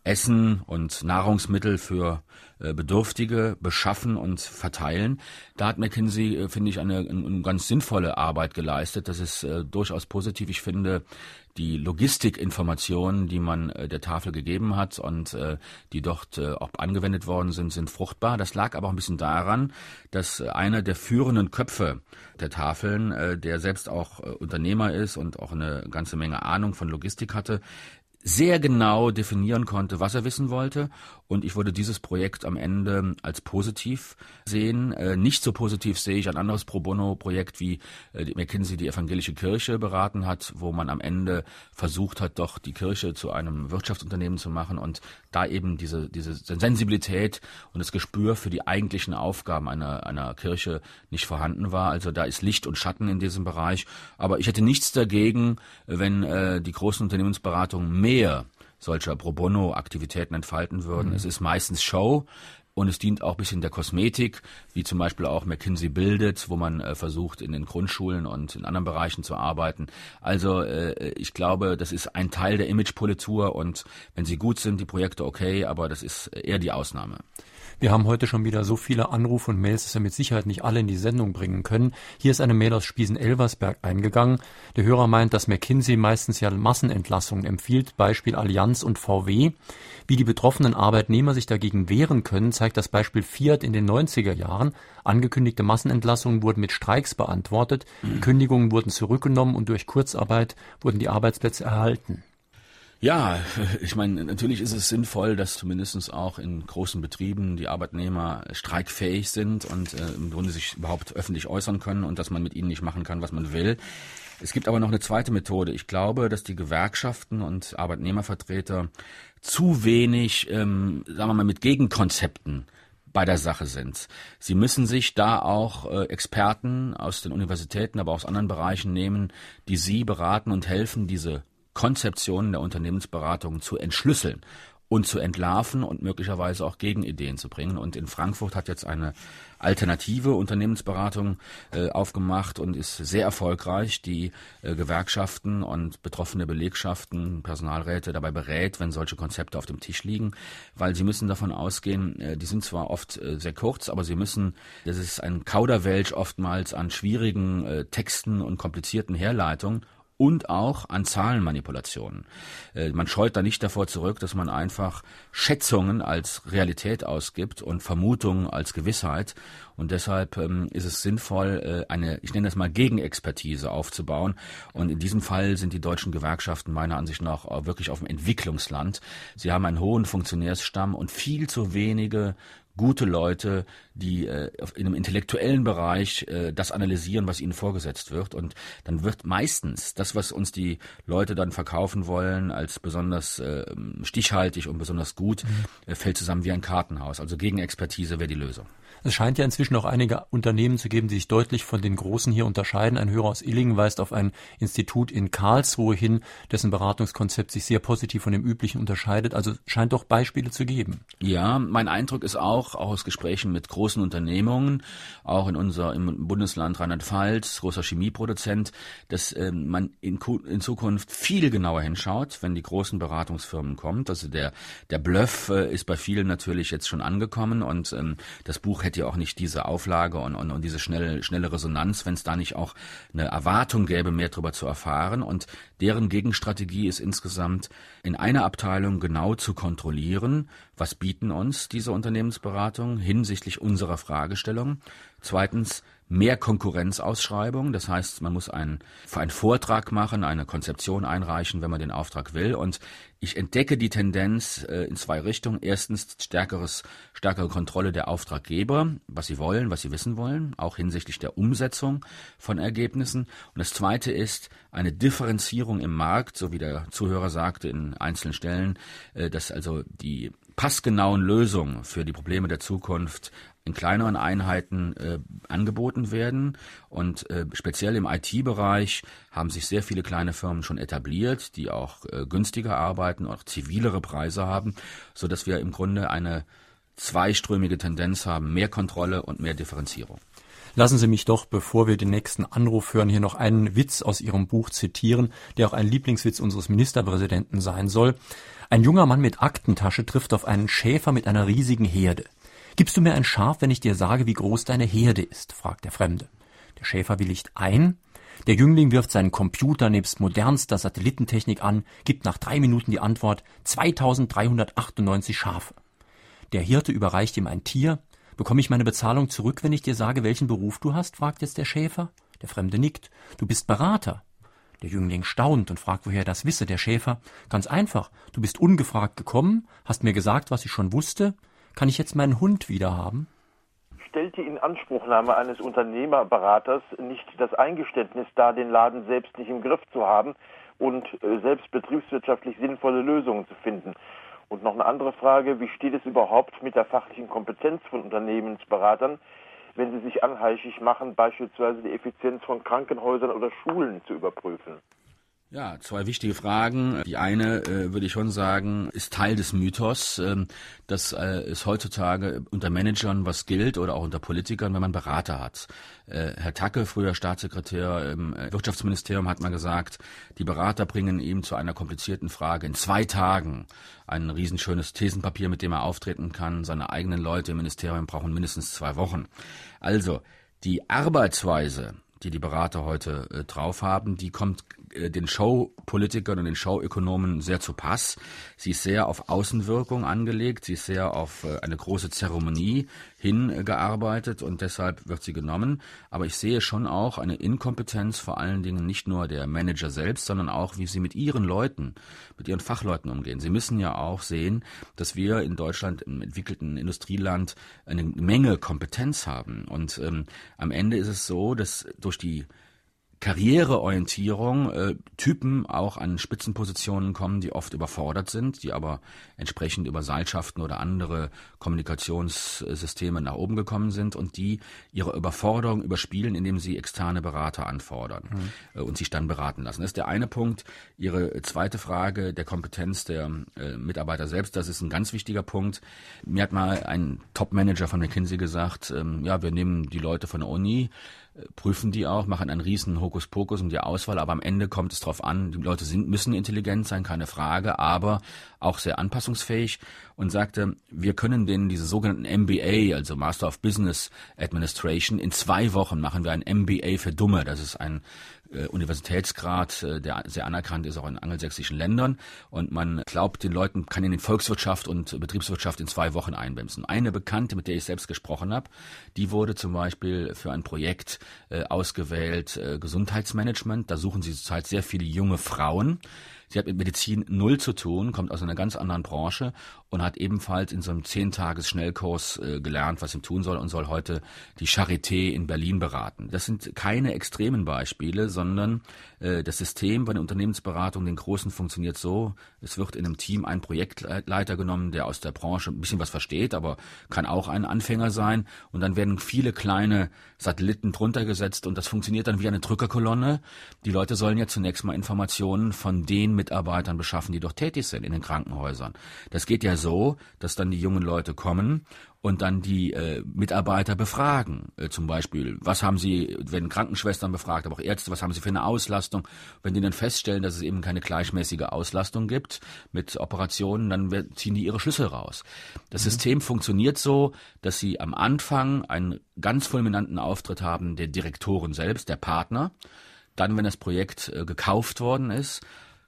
Essen und Nahrungsmittel für äh, Bedürftige beschaffen und verteilen. Da hat McKinsey, äh, finde ich, eine, eine, ganz sinnvolle Arbeit geleistet. Das ist äh, durchaus positiv. Ich finde, die Logistikinformationen, die man der Tafel gegeben hat und die dort auch angewendet worden sind, sind fruchtbar. Das lag aber auch ein bisschen daran, dass einer der führenden Köpfe der Tafeln, der selbst auch Unternehmer ist und auch eine ganze Menge Ahnung von Logistik hatte, sehr genau definieren konnte, was er wissen wollte. Und ich würde dieses Projekt am Ende als positiv sehen. Äh, nicht so positiv sehe ich ein anderes Pro Bono-Projekt, wie äh, McKinsey die evangelische Kirche beraten hat, wo man am Ende versucht hat, doch die Kirche zu einem Wirtschaftsunternehmen zu machen und da eben diese, diese Sensibilität und das Gespür für die eigentlichen Aufgaben einer, einer Kirche nicht vorhanden war. Also da ist Licht und Schatten in diesem Bereich. Aber ich hätte nichts dagegen, wenn äh, die großen Unternehmensberatungen mehr solcher Pro Bono-Aktivitäten entfalten würden. Mhm. Es ist meistens Show. Und es dient auch ein bisschen der Kosmetik, wie zum Beispiel auch McKinsey bildet, wo man äh, versucht, in den Grundschulen und in anderen Bereichen zu arbeiten. Also äh, ich glaube, das ist ein Teil der Imagepolitur und wenn sie gut sind, die Projekte okay, aber das ist eher die Ausnahme. Wir haben heute schon wieder so viele Anrufe und Mails, dass wir mit Sicherheit nicht alle in die Sendung bringen können. Hier ist eine Mail aus Spiesen-Elversberg eingegangen. Der Hörer meint, dass McKinsey meistens ja Massenentlassungen empfiehlt, Beispiel Allianz und VW. Wie die betroffenen Arbeitnehmer sich dagegen wehren können, zeigt das Beispiel Fiat in den 90er Jahren. Angekündigte Massenentlassungen wurden mit Streiks beantwortet, mhm. Kündigungen wurden zurückgenommen und durch Kurzarbeit wurden die Arbeitsplätze erhalten. Ja, [laughs] ich meine, natürlich ist es sinnvoll, dass zumindest auch in großen Betrieben die Arbeitnehmer streikfähig sind und äh, im Grunde sich überhaupt öffentlich äußern können und dass man mit ihnen nicht machen kann, was man will. Es gibt aber noch eine zweite Methode. Ich glaube, dass die Gewerkschaften und Arbeitnehmervertreter zu wenig, ähm, sagen wir mal, mit Gegenkonzepten bei der Sache sind. Sie müssen sich da auch äh, Experten aus den Universitäten, aber aus anderen Bereichen nehmen, die sie beraten und helfen, diese Konzeptionen der Unternehmensberatung zu entschlüsseln und zu entlarven und möglicherweise auch Gegenideen zu bringen. Und in Frankfurt hat jetzt eine alternative Unternehmensberatung äh, aufgemacht und ist sehr erfolgreich, die äh, Gewerkschaften und betroffene Belegschaften, Personalräte dabei berät, wenn solche Konzepte auf dem Tisch liegen, weil sie müssen davon ausgehen, äh, die sind zwar oft äh, sehr kurz, aber sie müssen, das ist ein Kauderwelsch oftmals an schwierigen äh, Texten und komplizierten Herleitungen und auch an Zahlenmanipulationen. Äh, man scheut da nicht davor zurück, dass man einfach Schätzungen als Realität ausgibt und Vermutungen als Gewissheit. Und deshalb ähm, ist es sinnvoll, äh, eine, ich nenne das mal Gegenexpertise aufzubauen. Und in diesem Fall sind die deutschen Gewerkschaften meiner Ansicht nach wirklich auf dem Entwicklungsland. Sie haben einen hohen Funktionärsstamm und viel zu wenige gute Leute, die äh, in einem intellektuellen Bereich äh, das analysieren, was ihnen vorgesetzt wird. Und dann wird meistens das, was uns die Leute dann verkaufen wollen, als besonders äh, stichhaltig und besonders gut, mhm. äh, fällt zusammen wie ein Kartenhaus. Also Gegenexpertise wäre die Lösung. Es scheint ja inzwischen auch einige Unternehmen zu geben, die sich deutlich von den Großen hier unterscheiden. Ein Hörer aus Illingen weist auf ein Institut in Karlsruhe hin, dessen Beratungskonzept sich sehr positiv von dem üblichen unterscheidet. Also scheint doch Beispiele zu ggeben. Ja, mein Eindruck ist auch, auch aus Gesprächen mit großen Unternehmungen, auch in unser im Bundesland Rheinland-Pfalz, großer Chemieproduzent, dass äh, man in, in, Zukunft viel genauer hinschaut, wenn die großen Beratungsfirmen kommen. Also der der Bluff äh, ist bei vielen natürlich jetzt schon angekommen und ähm, das Buch hätte hätte ja auch nicht diese Auflage und, und, und diese schnelle, schnelle Resonanz, wenn es da nicht auch eine Erwartung gäbe, mehr darüber zu erfahren. Und deren Gegenstrategie ist insgesamt in einer Abteilung genau zu kontrollieren, was bieten uns diese Unternehmensberatungen hinsichtlich unserer Fragestellung. Zweitens, mehr Konkurrenzausschreibung. Das heißt, man muss einen, einen Vortrag machen, eine Konzeption einreichen, wenn man den Auftrag will. Und ich entdecke die Tendenz äh, in zwei Richtungen. Erstens stärkeres, stärkere Kontrolle der Auftraggeber, was sie wollen, was sie wissen wollen, auch hinsichtlich der Umsetzung von Ergebnissen. Und das zweite ist eine Differenzierung im Markt, so wie der Zuhörer sagte in einzelnen Stellen, äh, dass also die passgenauen Lösungen für die Probleme der Zukunft in kleineren Einheiten äh, angeboten werden. Und äh, speziell im IT-Bereich haben sich sehr viele kleine Firmen schon etabliert, die auch äh, günstiger arbeiten, auch zivilere Preise haben, so dass wir im Grunde eine zweiströmige Tendenz haben, mehr Kontrolle und mehr Differenzierung. Lassen Sie mich doch, bevor wir den nächsten Anruf hören, hier noch einen Witz aus Ihrem Buch zitieren, der auch ein Lieblingswitz unseres Ministerpräsidenten sein soll. Ein junger Mann mit Aktentasche trifft auf einen Schäfer mit einer riesigen Herde. Gibst du mir ein Schaf, wenn ich dir sage, wie groß deine Herde ist? fragt der Fremde. Der Schäfer willigt ein. Der Jüngling wirft seinen Computer nebst modernster Satellitentechnik an, gibt nach drei Minuten die Antwort 2398 Schafe. Der Hirte überreicht ihm ein Tier. Bekomme ich meine Bezahlung zurück, wenn ich dir sage, welchen Beruf du hast? fragt jetzt der Schäfer. Der Fremde nickt. Du bist Berater. Der Jüngling staunt und fragt, woher er das wisse. Der Schäfer. Ganz einfach. Du bist ungefragt gekommen, hast mir gesagt, was ich schon wusste. Kann ich jetzt meinen Hund wieder haben? Stellt die Inanspruchnahme eines Unternehmerberaters nicht das Eingeständnis dar, den Laden selbst nicht im Griff zu haben und äh, selbst betriebswirtschaftlich sinnvolle Lösungen zu finden? Und noch eine andere Frage, wie steht es überhaupt mit der fachlichen Kompetenz von Unternehmensberatern, wenn sie sich anheischig machen, beispielsweise die Effizienz von Krankenhäusern oder Schulen zu überprüfen? Ja, zwei wichtige Fragen. Die eine, äh, würde ich schon sagen, ist Teil des Mythos, ähm, dass äh, es heutzutage unter Managern was gilt oder auch unter Politikern, wenn man Berater hat. Äh, Herr Tacke, früher Staatssekretär im äh, Wirtschaftsministerium, hat mal gesagt, die Berater bringen ihm zu einer komplizierten Frage in zwei Tagen ein riesenschönes Thesenpapier, mit dem er auftreten kann. Seine eigenen Leute im Ministerium brauchen mindestens zwei Wochen. Also, die Arbeitsweise, die die Berater heute äh, drauf haben, die kommt äh, den Showpolitikern und den Showökonomen sehr zu Pass. Sie ist sehr auf Außenwirkung angelegt, sie ist sehr auf äh, eine große Zeremonie hingearbeitet und deshalb wird sie genommen. Aber ich sehe schon auch eine Inkompetenz vor allen Dingen nicht nur der Manager selbst, sondern auch, wie sie mit ihren Leuten, mit ihren Fachleuten umgehen. Sie müssen ja auch sehen, dass wir in Deutschland im entwickelten Industrieland eine Menge Kompetenz haben. Und ähm, am Ende ist es so, dass durch die Karriereorientierung äh, Typen auch an Spitzenpositionen kommen, die oft überfordert sind, die aber entsprechend über Seilschaften oder andere Kommunikationssysteme nach oben gekommen sind und die ihre Überforderung überspielen, indem sie externe Berater anfordern mhm. äh, und sich dann beraten lassen. Das ist der eine Punkt. Ihre zweite Frage der Kompetenz der äh, Mitarbeiter selbst, das ist ein ganz wichtiger Punkt. Mir hat mal ein Top-Manager von McKinsey gesagt, ähm, ja, wir nehmen die Leute von der Uni, prüfen die auch, machen einen riesen Hokuspokus um die Auswahl, aber am Ende kommt es darauf an, die Leute sind, müssen intelligent sein, keine Frage, aber auch sehr anpassungsfähig und sagte, wir können denen diese sogenannten MBA, also Master of Business Administration, in zwei Wochen machen wir ein MBA für Dumme. Das ist ein äh, Universitätsgrad, äh, der sehr anerkannt ist auch in angelsächsischen Ländern. Und man glaubt, den Leuten kann in den Volkswirtschaft und Betriebswirtschaft in zwei Wochen einbremsen. Eine Bekannte, mit der ich selbst gesprochen habe, die wurde zum Beispiel für ein Projekt äh, ausgewählt, äh, Gesundheitsmanagement. Da suchen sie zurzeit sehr viele junge Frauen. Sie hat mit Medizin null zu tun, kommt aus einer ganz anderen Branche und hat ebenfalls in so einem Zehntages-Schnellkurs äh, gelernt, was ihm tun soll und soll heute die Charité in Berlin beraten. Das sind keine extremen Beispiele, sondern äh, das System bei der Unternehmensberatung, den Großen, funktioniert so, es wird in einem Team ein Projektleiter genommen, der aus der Branche ein bisschen was versteht, aber kann auch ein Anfänger sein und dann werden viele kleine Satelliten drunter gesetzt und das funktioniert dann wie eine Drückerkolonne. Die Leute sollen ja zunächst mal Informationen von den Mitarbeitern beschaffen, die dort tätig sind in den Krankenhäusern. Das geht ja so, dass dann die jungen Leute kommen und dann die äh, Mitarbeiter befragen. Äh, zum Beispiel, was haben sie, wenn Krankenschwestern befragt, aber auch Ärzte, was haben sie für eine Auslastung? Wenn die dann feststellen, dass es eben keine gleichmäßige Auslastung gibt mit Operationen, dann ziehen die ihre Schlüssel raus. Das mhm. System funktioniert so, dass sie am Anfang einen ganz fulminanten Auftritt haben, der Direktoren selbst, der Partner. Dann, wenn das Projekt äh, gekauft worden ist,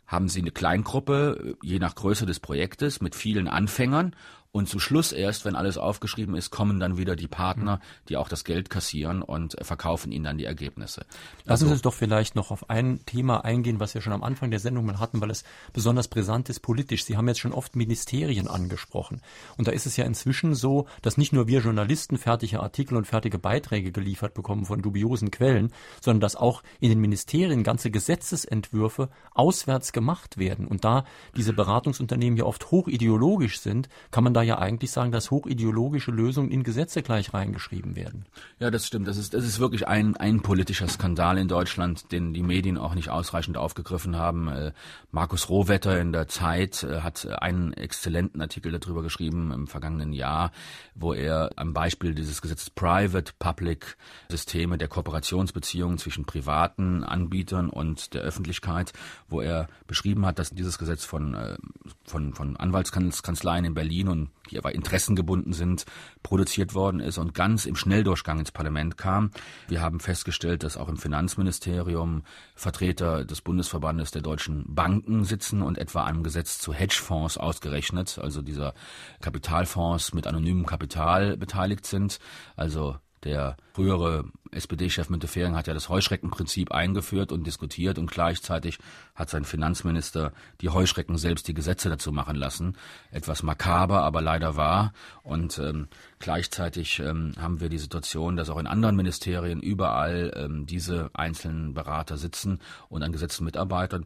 haben sie eine Kleingruppe, je nach Größe des Projektes, mit vielen Anfängern und zum Schluss erst, wenn alles aufgeschrieben ist, kommen dann wieder die Partner, die auch das Geld kassieren und verkaufen ihnen dann die Ergebnisse. Lassen also, Sie uns doch vielleicht noch auf ein Thema eingehen, was wir schon am Anfang der Sendung mal hatten, weil es besonders brisant ist politisch. Sie haben jetzt schon oft Ministerien angesprochen. Und da ist es ja inzwischen so, dass nicht nur wir Journalisten fertige Artikel und fertige Beiträge geliefert bekommen von dubiosen Quellen, sondern dass auch in den Ministerien ganze Gesetzesentwürfe auswärts gemacht werden. Und da diese Beratungsunternehmen ja oft hochideologisch sind, kann man da ja eigentlich sagen, dass hochideologische Lösungen in Gesetze gleich reingeschrieben werden. Ja, das stimmt. Das ist, das ist wirklich ein, ein politischer Skandal in Deutschland, den die Medien auch nicht ausreichend aufgegriffen haben. Äh, Markus Rohwetter in der Zeit äh, hat einen exzellenten Artikel darüber geschrieben im vergangenen Jahr, wo er am Beispiel dieses Gesetzes Private-Public Systeme der Kooperationsbeziehungen zwischen privaten Anbietern und der Öffentlichkeit, wo er beschrieben hat, dass dieses Gesetz von, äh, von, von Anwaltskanzleien in Berlin und die aber interessengebunden sind, produziert worden ist und ganz im Schnelldurchgang ins Parlament kam. Wir haben festgestellt, dass auch im Finanzministerium Vertreter des Bundesverbandes der deutschen Banken sitzen und etwa einem Gesetz zu Hedgefonds ausgerechnet, also dieser Kapitalfonds mit anonymem Kapital beteiligt sind, also der frühere SPD-Chef Müntefering hat ja das Heuschreckenprinzip eingeführt und diskutiert und gleichzeitig hat sein Finanzminister die Heuschrecken selbst die Gesetze dazu machen lassen. Etwas makaber, aber leider wahr. Und ähm, gleichzeitig ähm, haben wir die Situation, dass auch in anderen Ministerien überall ähm, diese einzelnen Berater sitzen und an Gesetzen mitarbeiten.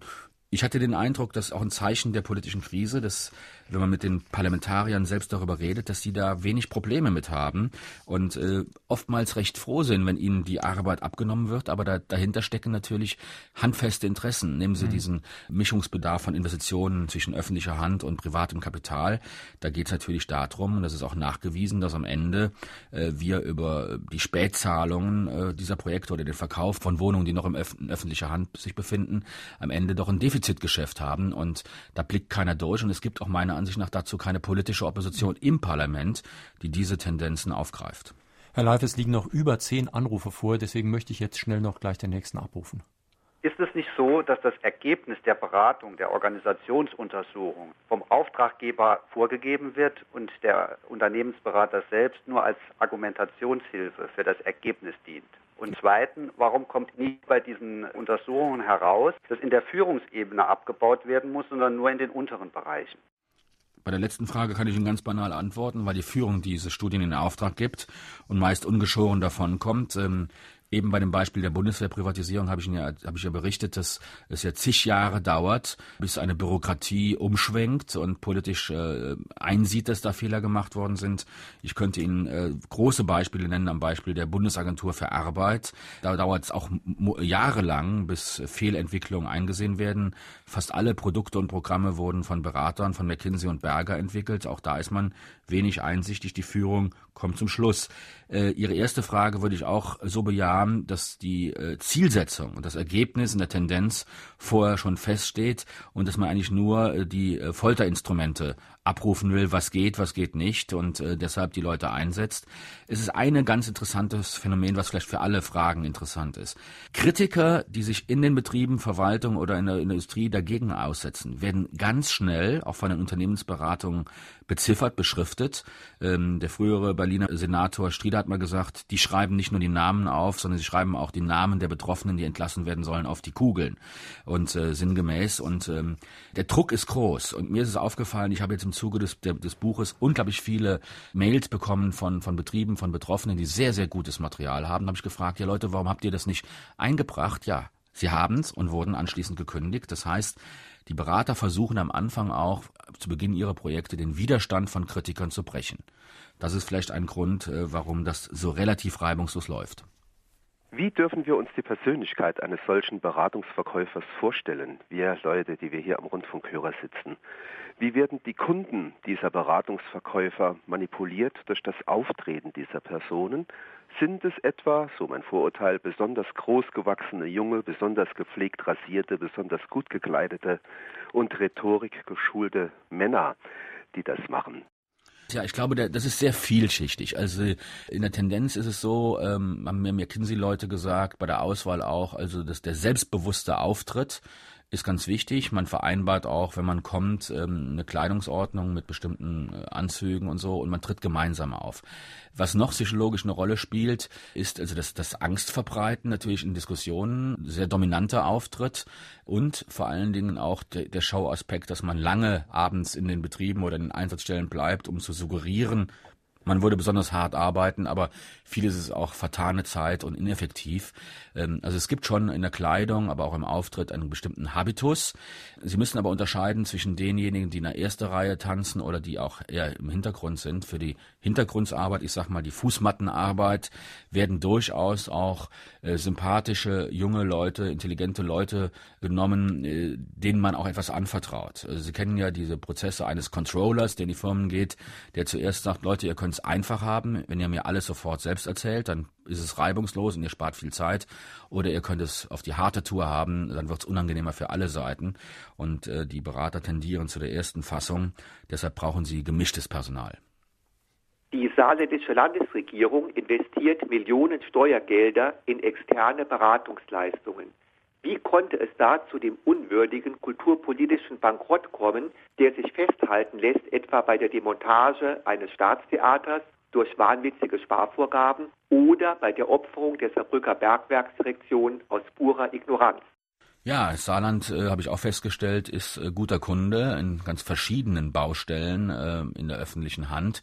Ich hatte den Eindruck, dass auch ein Zeichen der politischen Krise, dass wenn man mit den Parlamentariern selbst darüber redet, dass sie da wenig Probleme mit haben und äh, oftmals recht froh sind, wenn ihnen die Arbeit abgenommen wird. Aber da, dahinter stecken natürlich handfeste Interessen. Nehmen Sie mhm. diesen Mischungsbedarf von Investitionen zwischen öffentlicher Hand und privatem Kapital. Da geht es natürlich darum, und das ist auch nachgewiesen, dass am Ende äh, wir über die Spätzahlungen äh, dieser Projekte oder den Verkauf von Wohnungen, die noch im Öf in öffentlicher Hand sich befinden, am Ende doch ein Defizitgeschäft haben. Und da blickt keiner durch. Und es gibt auch meiner Ansicht nach dazu keine politische Opposition im Parlament, die diese Tendenzen aufgreift. Herr Leif, es liegen noch über zehn Anrufe vor, deswegen möchte ich jetzt schnell noch gleich den nächsten abrufen. Ist es nicht so, dass das Ergebnis der Beratung, der Organisationsuntersuchung vom Auftraggeber vorgegeben wird und der Unternehmensberater selbst nur als Argumentationshilfe für das Ergebnis dient? Und zweitens, warum kommt nicht bei diesen Untersuchungen heraus, dass in der Führungsebene abgebaut werden muss, sondern nur in den unteren Bereichen? Bei der letzten Frage kann ich Ihnen ganz banal antworten, weil die Führung diese Studien in Auftrag gibt und meist ungeschoren davon kommt. Ähm, Eben bei dem Beispiel der Bundeswehrprivatisierung habe ich, ja, habe ich ja berichtet, dass es ja zig Jahre dauert, bis eine Bürokratie umschwenkt und politisch äh, einsieht, dass da Fehler gemacht worden sind. Ich könnte Ihnen äh, große Beispiele nennen, am Beispiel der Bundesagentur für Arbeit. Da dauert es auch jahrelang, bis Fehlentwicklungen eingesehen werden. Fast alle Produkte und Programme wurden von Beratern von McKinsey und Berger entwickelt. Auch da ist man wenig einsichtig. Die Führung kommt zum Schluss. Äh, Ihre erste Frage würde ich auch so bejahen, dass die äh, Zielsetzung und das Ergebnis in der Tendenz vorher schon feststeht und dass man eigentlich nur äh, die äh, Folterinstrumente abrufen will, was geht, was geht nicht und äh, deshalb die Leute einsetzt. Es ist ein ganz interessantes Phänomen, was vielleicht für alle Fragen interessant ist. Kritiker, die sich in den Betrieben, Verwaltung oder in der Industrie dagegen aussetzen, werden ganz schnell auch von den Unternehmensberatungen beziffert, beschriftet. Ähm, der frühere Berliner Senator Strieder hat mal gesagt, die schreiben nicht nur die Namen auf, sondern sie schreiben auch die Namen der Betroffenen, die entlassen werden sollen, auf die Kugeln und äh, sinngemäß. Und ähm, der Druck ist groß. Und mir ist es aufgefallen, ich habe jetzt im Zuge des, des Buches unglaublich viele Mails bekommen von, von Betrieben, von Betroffenen, die sehr, sehr gutes Material haben. Da habe ich gefragt, ja Leute, warum habt ihr das nicht eingebracht? Ja, sie haben es und wurden anschließend gekündigt. Das heißt, die Berater versuchen am Anfang auch zu Beginn ihrer Projekte den Widerstand von Kritikern zu brechen. Das ist vielleicht ein Grund, äh, warum das so relativ reibungslos läuft. Wie dürfen wir uns die Persönlichkeit eines solchen Beratungsverkäufers vorstellen, wir Leute, die wir hier am Rundfunkhörer sitzen? Wie werden die Kunden dieser Beratungsverkäufer manipuliert durch das Auftreten dieser Personen? Sind es etwa, so mein Vorurteil, besonders großgewachsene Junge, besonders gepflegt rasierte, besonders gut gekleidete und Rhetorik geschulte Männer, die das machen? Ja, ich glaube, das ist sehr vielschichtig. Also in der Tendenz ist es so, ähm, haben mir McKinsey-Leute gesagt, bei der Auswahl auch, also dass der selbstbewusste Auftritt ist ganz wichtig. Man vereinbart auch, wenn man kommt, ähm, eine Kleidungsordnung mit bestimmten äh, Anzügen und so und man tritt gemeinsam auf. Was noch psychologisch eine Rolle spielt, ist also das, das Angstverbreiten natürlich in Diskussionen, sehr dominanter Auftritt und vor allen Dingen auch der, der Showaspekt, dass man lange abends in den Betrieben oder in den Einsatzstellen bleibt, um zu suggerieren, Man würde besonders hart arbeiten, aber vieles ist auch vertane Zeit und ineffektiv. Ähm, also es gibt schon in der Kleidung, aber auch im Auftritt einen bestimmten Habitus. Sie müssen aber unterscheiden zwischen denjenigen, die in der ersten Reihe tanzen oder die auch eher im Hintergrund sind. Für die Hintergrundarbeit, ich sag mal die Fußmattenarbeit, werden durchaus auch äh, sympathische junge Leute, intelligente Leute genommen, äh, denen man auch etwas anvertraut. Also Sie kennen ja diese Prozesse eines Controllers, der in die Firmen geht, der zuerst sagt, Leute, ihr könnt es einfach haben, wenn ihr mir alles sofort selbst erzählt, dann ist es reibungslos und ihr spart viel Zeit. Oder ihr könnt es auf die harte Tour haben, dann wird es unangenehmer für alle Seiten. Und äh, die Berater tendieren zu der ersten Fassung. Deshalb brauchen sie gemischtes Personal. Die saarländische Landesregierung investiert Millionen Steuergelder in externe Beratungsleistungen. Wie konnte es da zu dem unwürdigen kulturpolitischen Bankrott kommen, der sich festhalten lässt, etwa bei der Demontage eines Staatstheaters durch wahnwitzige Sparvorgaben oder bei der Opferung der Saarbrücker Bergwerksdirektion aus purer Ignoranz. Ja, Saarland, äh, habe ich auch festgestellt, ist äh, guter Kunde in ganz verschiedenen Baustellen äh, in der öffentlichen Hand.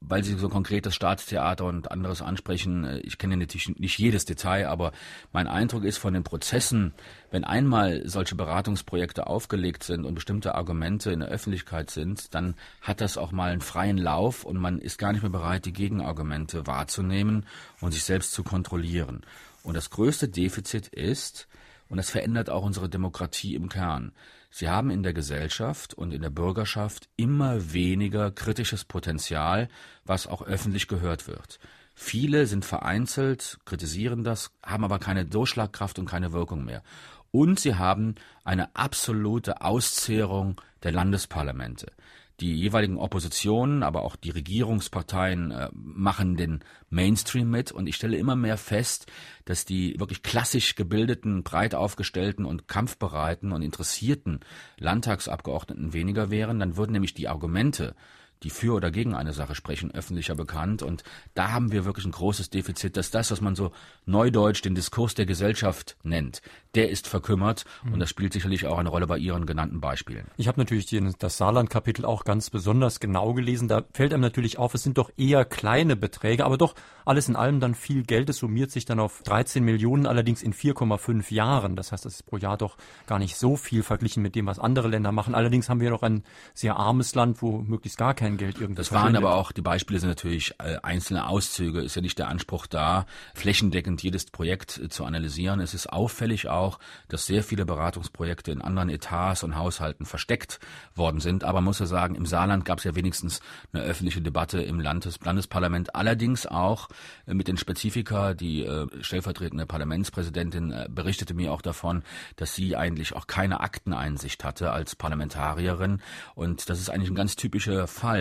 Weil Sie so konkret das Staatstheater und anderes ansprechen, äh, ich kenne natürlich nicht jedes Detail, aber mein Eindruck ist von den Prozessen, wenn einmal solche Beratungsprojekte aufgelegt sind und bestimmte Argumente in der Öffentlichkeit sind, dann hat das auch mal einen freien Lauf und man ist gar nicht mehr bereit, die Gegenargumente wahrzunehmen und sich selbst zu kontrollieren. Und das größte Defizit ist, und das verändert auch unsere Demokratie im Kern. Sie haben in der Gesellschaft und in der Bürgerschaft immer weniger kritisches Potenzial, was auch öffentlich gehört wird. Viele sind vereinzelt, kritisieren das, haben aber keine Durchschlagkraft und keine Wirkung mehr. Und sie haben eine absolute Auszehrung der Landesparlamente. Die jeweiligen Oppositionen, aber auch die Regierungsparteien äh, machen den Mainstream mit. Und ich stelle immer mehr fest, dass die wirklich klassisch gebildeten, breit aufgestellten und kampfbereiten und interessierten Landtagsabgeordneten weniger wären, dann würden nämlich die Argumente die für oder gegen eine Sache sprechen, öffentlicher bekannt. Und da haben wir wirklich ein großes Defizit, dass das, was man so neudeutsch den Diskurs der Gesellschaft nennt, der ist verkümmert. Mhm. Und das spielt sicherlich auch eine Rolle bei Ihren genannten Beispielen. Ich habe natürlich den, das Saarland-Kapitel auch ganz besonders genau gelesen. Da fällt einem natürlich auf, es sind doch eher kleine Beträge, aber doch alles in allem dann viel Geld. Es summiert sich dann auf 13 Millionen, allerdings in 4,5 Jahren. Das heißt, das ist pro Jahr doch gar nicht so viel verglichen mit dem, was andere Länder machen. Allerdings haben wir noch ein sehr armes Land, wo möglichst gar kein Geld irgendwie Das waren aber auch, die Beispiele sind natürlich äh, einzelne Auszüge. Ist ja nicht der Anspruch da, flächendeckend jedes Projekt äh, zu analysieren. Es ist auffällig auch, dass sehr viele Beratungsprojekte in anderen Etats und Haushalten versteckt worden sind. Aber man muss ja sagen, im Saarland gab es ja wenigstens eine öffentliche Debatte im Landes Landesparlament. Allerdings auch äh, mit den Spezifika. Die äh, stellvertretende Parlamentspräsidentin äh, berichtete mir auch davon, dass sie eigentlich auch keine Akteneinsicht hatte als Parlamentarierin. Und das ist eigentlich ein ganz typischer Fall.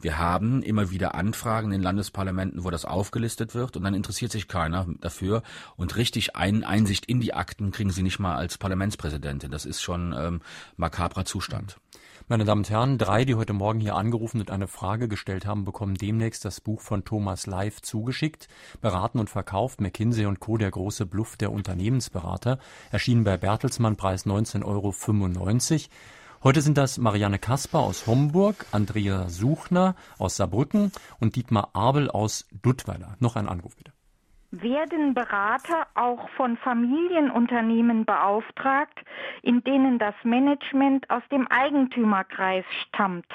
Wir haben immer wieder Anfragen in Landesparlamenten, wo das aufgelistet wird und dann interessiert sich keiner dafür. Und richtig ein Einsicht in die Akten kriegen sie nicht mal als Parlamentspräsidentin. Das ist schon ähm, makabrer Zustand. Meine Damen und Herren, drei, die heute Morgen hier angerufen und eine Frage gestellt haben, bekommen demnächst das Buch von Thomas Live zugeschickt. Beraten und verkauft McKinsey und Co. Der große Bluff der Unternehmensberater. Erschienen bei Bertelsmann, Preis 19,95 Euro. Heute sind das Marianne Kasper aus Homburg, Andrea Suchner aus Saarbrücken und Dietmar Abel aus Duttweiler. Noch ein Anruf bitte. Werden Berater auch von Familienunternehmen beauftragt, in denen das Management aus dem Eigentümerkreis stammt?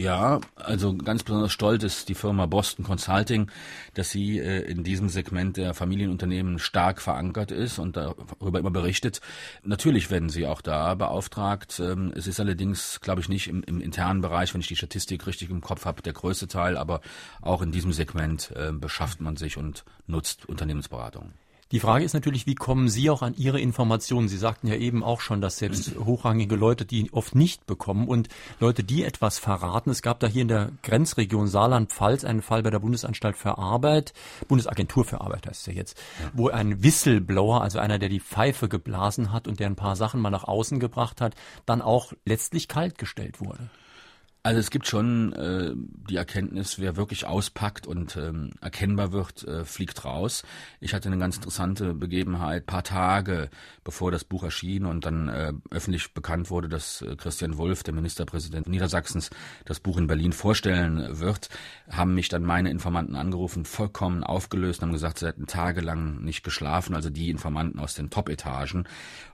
Ja, also ganz besonders stolz ist die Firma Boston Consulting, dass sie äh, in diesem Segment der Familienunternehmen stark verankert ist und darüber immer berichtet. Natürlich werden sie auch da beauftragt. Ähm, es ist allerdings, glaube ich, nicht im, im, internen Bereich, wenn ich die Statistik richtig im Kopf habe, der größte Teil, aber auch in diesem Segment äh, beschafft man sich und nutzt Unternehmensberatung. Die Frage ist natürlich, wie kommen Sie auch an Ihre Informationen? Sie sagten ja eben auch schon, dass selbst [clears throat] hochrangige Leute die oft nicht bekommen und Leute, die etwas verraten. Es gab da hier in der Grenzregion Saarland-Pfalz einen Fall bei der Bundesanstalt für Arbeit, Bundesagentur für Arbeit heißt es ja jetzt, ja. wo ein Whistleblower, also einer, der die Pfeife geblasen hat und der ein paar Sachen mal nach außen gebracht hat, dann auch letztlich kaltgestellt wurde. Also es gibt schon äh, die Erkenntnis, wer wirklich auspackt und ähm, erkennbar wird, äh, fliegt raus. Ich hatte eine ganz interessante Begebenheit, paar Tage bevor das Buch erschien und dann äh, öffentlich bekannt wurde, dass äh, Christian Wulff, der Ministerpräsident Niedersachsens, das Buch in Berlin vorstellen wird, haben mich dann meine Informanten angerufen, vollkommen aufgelöst, haben gesagt, sie hätten tagelang nicht geschlafen, also die Informanten aus den Top-Etagen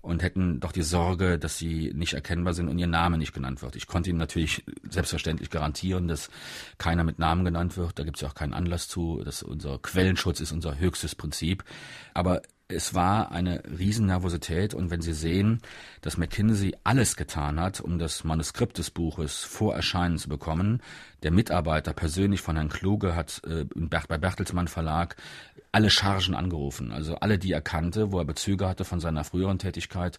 und hätten doch die Sorge, dass sie nicht erkennbar sind und ihr Name nicht genannt wird. Ich konnte ihnen natürlich selbstverständlich garantieren, dass keiner mit Namen genannt wird. Da gibt es ja auch keinen Anlass zu. Das unser Quellenschutz ist unser höchstes Prinzip. Aber es war eine Riesennervosität und wenn Sie sehen, dass McKinsey alles getan hat, um das Manuskript des Buches vor Erscheinen zu bekommen, der Mitarbeiter persönlich von Herrn Kluge hat äh, bei Bertelsmann Verlag alle Chargen angerufen, also alle, die er kannte, wo er Bezüge hatte von seiner früheren Tätigkeit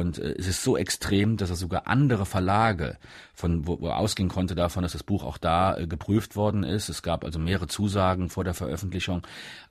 und äh, es ist so extrem, dass er sogar andere Verlage, von wo, wo er ausgehen konnte davon, dass das Buch auch da äh, geprüft worden ist. Es gab also mehrere Zusagen vor der Veröffentlichung.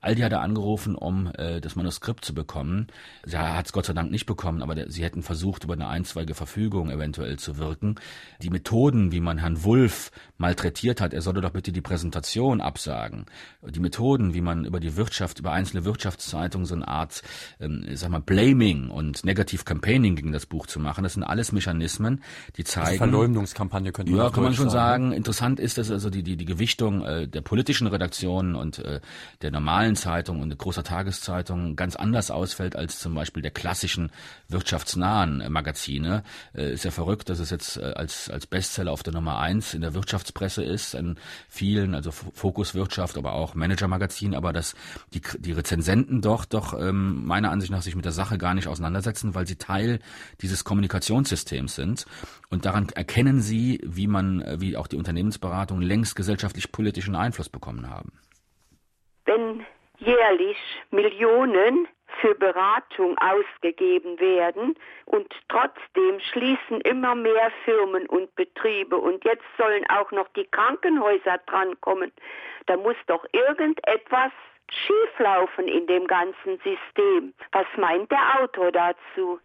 All die hat er angerufen, um äh, das Manuskript zu bekommen. Er hat es Gott sei Dank nicht bekommen, aber der, sie hätten versucht, über eine einstweilige Verfügung eventuell zu wirken. Die Methoden, wie man Herrn Wulff malträtiert hat, er sollte doch bitte die Präsentation absagen. Die Methoden, wie man über die Wirtschaft, über einzelne Wirtschaftszeitungen so eine Art, ähm, sag mal, Blaming und Negative Campaigning gegen das Buch zu machen. Das sind alles Mechanismen, die also zeigen. Also Verleumdungskampagne könnte man Ja, kann man schon sagen. sagen. Interessant ist, dass also die, die, die Gewichtung äh, der politischen Redaktionen und äh, der normalen Zeitung und großer Tageszeitung ganz anders ausfällt als zum Beispiel der klassischen wirtschaftsnahen äh, Magazine. Äh, ist ja verrückt, dass es jetzt äh, als, als Bestseller auf der Nummer eins in der Wirtschaftspresse ist, in vielen, also Fokus Wirtschaft, aber auch Manager-Magazin, aber dass die, die Rezensenten doch, doch ähm, meiner Ansicht nach sich mit der Sache gar nicht auseinandersetzen, weil sie Teil dieses Kommunikationssystems sind. Und daran erkennen sie, wie man, wie auch die Unternehmensberatung längst gesellschaftlich-politischen Einfluss bekommen haben. Wenn jährlich Millionen für Beratung ausgegeben werden und trotzdem schließen immer mehr Firmen und Betriebe und jetzt sollen auch noch die Krankenhäuser drankommen, da muss doch irgendetwas schieflaufen in dem ganzen System. Was meint der Autor dazu?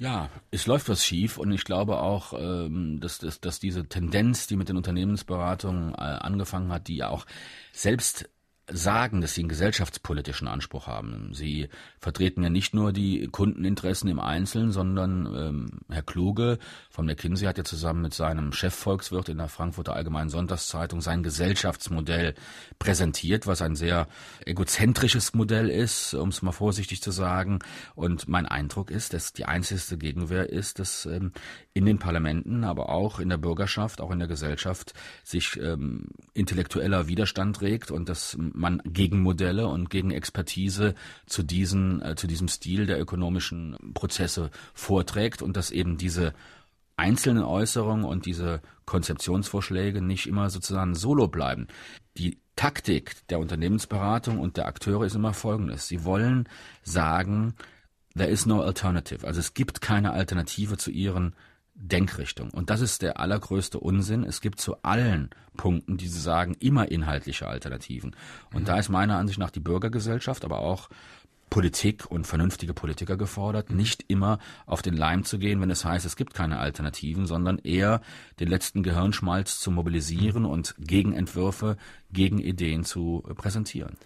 Ja, es läuft was schief und ich glaube auch, ähm, dass, dass, dass diese Tendenz, die mit den Unternehmensberatungen äh, angefangen hat, die ja auch selbst sagen, dass sie einen gesellschaftspolitischen Anspruch haben. Sie vertreten ja nicht nur die Kundeninteressen im Einzelnen, sondern ähm, Herr Kluge von McKinsey hat ja zusammen mit seinem Chefvolkswirt in der Frankfurter Allgemeinen Sonntagszeitung sein Gesellschaftsmodell präsentiert, was ein sehr egozentrisches Modell ist, um es mal vorsichtig zu sagen. Und mein Eindruck ist, dass die einzigste Gegenwehr ist, dass ähm, in den Parlamenten, aber auch in der Bürgerschaft, auch in der Gesellschaft sich ähm, intellektueller Widerstand regt und dass man Gegenmodelle und Gegenexpertise zu diesen, äh, zu diesem Stil der ökonomischen Prozesse vorträgt und dass eben diese einzelnen Äußerungen und diese Konzeptionsvorschläge nicht immer sozusagen solo bleiben. Die Taktik der Unternehmensberatung und der Akteure ist immer folgendes. Sie wollen sagen, there is no alternative. Also es gibt keine Alternative zu ihren Denkrichtung. Und das ist der allergrößte Unsinn. Es gibt zu allen Punkten, die Sie sagen, immer inhaltliche Alternativen. Und mhm. da ist meiner Ansicht nach die Bürgergesellschaft, aber auch Politik und vernünftige Politiker gefordert, nicht immer auf den Leim zu gehen, wenn es heißt, es gibt keine Alternativen, sondern eher den letzten Gehirnschmalz zu mobilisieren und Gegenentwürfe, Gegenideen zu präsentieren.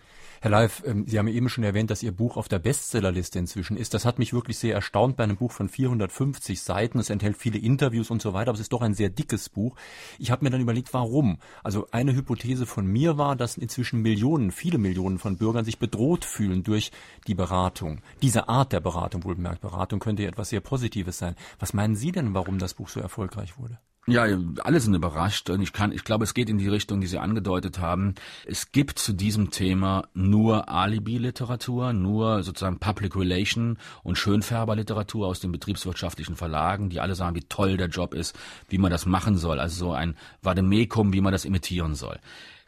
Herr Leif, ähm, Sie haben eben schon erwähnt, dass Ihr Buch auf der Bestsellerliste inzwischen ist. Das hat mich wirklich sehr erstaunt bei einem Buch von 450 Seiten. Es enthält viele Interviews und so weiter, aber es ist doch ein sehr dickes Buch. Ich habe mir dann überlegt, warum. Also eine Hypothese von mir war, dass inzwischen Millionen, viele Millionen von Bürgern sich bedroht fühlen durch die Beratung. Diese Art der Beratung, wohlbemerkt. Beratung könnte ja etwas sehr Positives sein. Was meinen Sie denn, warum das Buch so erfolgreich wurde? Ja, alle sind überrascht und ich kann, ich glaube, es geht in die Richtung, die Sie angedeutet haben. Es gibt zu diesem Thema nur Alibi-Literatur, nur sozusagen Public Relation und Schönfärber-Literatur aus den betriebswirtschaftlichen Verlagen, die alle sagen, wie toll der Job ist, wie man das machen soll. Also so ein Vademekum, wie man das imitieren soll.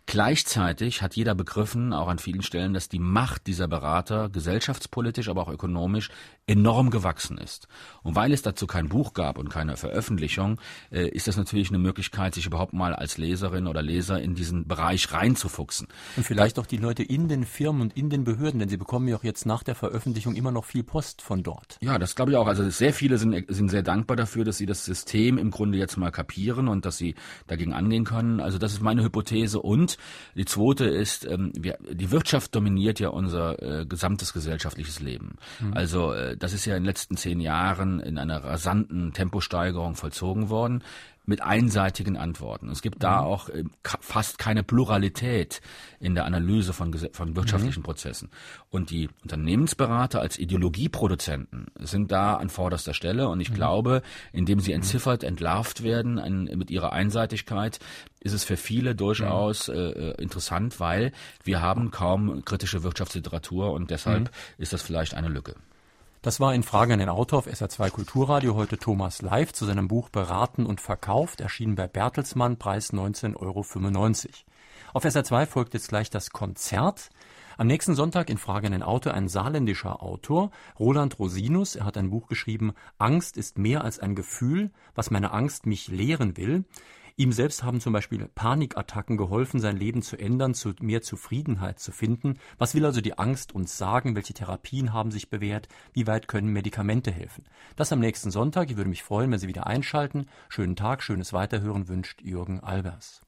Gleichzeitig hat jeder begriffen, auch an vielen Stellen, dass die Macht dieser Berater gesellschaftspolitisch, aber auch ökonomisch enorm gewachsen ist. Und weil es dazu kein Buch gab und keine Veröffentlichung, äh, ist das natürlich eine Möglichkeit, sich überhaupt mal als Leserin oder Leser in diesen Bereich reinzufuchsen. Und vielleicht auch die Leute in den Firmen und in den Behörden, denn sie bekommen ja auch jetzt nach der Veröffentlichung immer noch viel Post von dort. Ja, das glaube ich auch. Also sehr viele sind, sind sehr dankbar dafür, dass sie das System im Grunde jetzt mal kapieren und dass sie dagegen angehen können. Also das ist meine Hypothese. Und die zweite ist, ähm, wir, die Wirtschaft dominiert ja unser äh, gesamtes gesellschaftliches Leben. Mhm. Also äh, das ist ja in den letzten zehn Jahren in einer rasanten Temposteigerung vollzogen worden mit einseitigen Antworten. Es gibt da mhm. auch äh, fast keine Pluralität in der Analyse von, von wirtschaftlichen mhm. Prozessen. Und die Unternehmensberater als Ideologieproduzenten sind da an vorderster Stelle. Und ich mhm. glaube, indem sie entziffert, entlarvt werden an, mit ihrer Einseitigkeit, ist es für viele durchaus mhm. äh, interessant, weil wir haben kaum kritische Wirtschaftsliteratur und deshalb mhm. ist das vielleicht eine Lücke. Das war in Frage an den Autor auf SR2 Kulturradio heute Thomas Live zu seinem Buch Beraten und Verkauft, erschienen bei Bertelsmann, Preis 19,95 Euro. Auf SR2 folgt jetzt gleich das Konzert. Am nächsten Sonntag in Frage an den Autor ein saarländischer Autor, Roland Rosinus. Er hat ein Buch geschrieben, Angst ist mehr als ein Gefühl, was meine Angst mich lehren will. Ihm selbst haben zum Beispiel Panikattacken geholfen, sein Leben zu ändern, zu mehr Zufriedenheit zu finden. Was will also die Angst uns sagen? Welche Therapien haben sich bewährt? Wie weit können Medikamente helfen? Das am nächsten Sonntag. Ich würde mich freuen, wenn Sie wieder einschalten. Schönen Tag, schönes Weiterhören wünscht Jürgen Albers.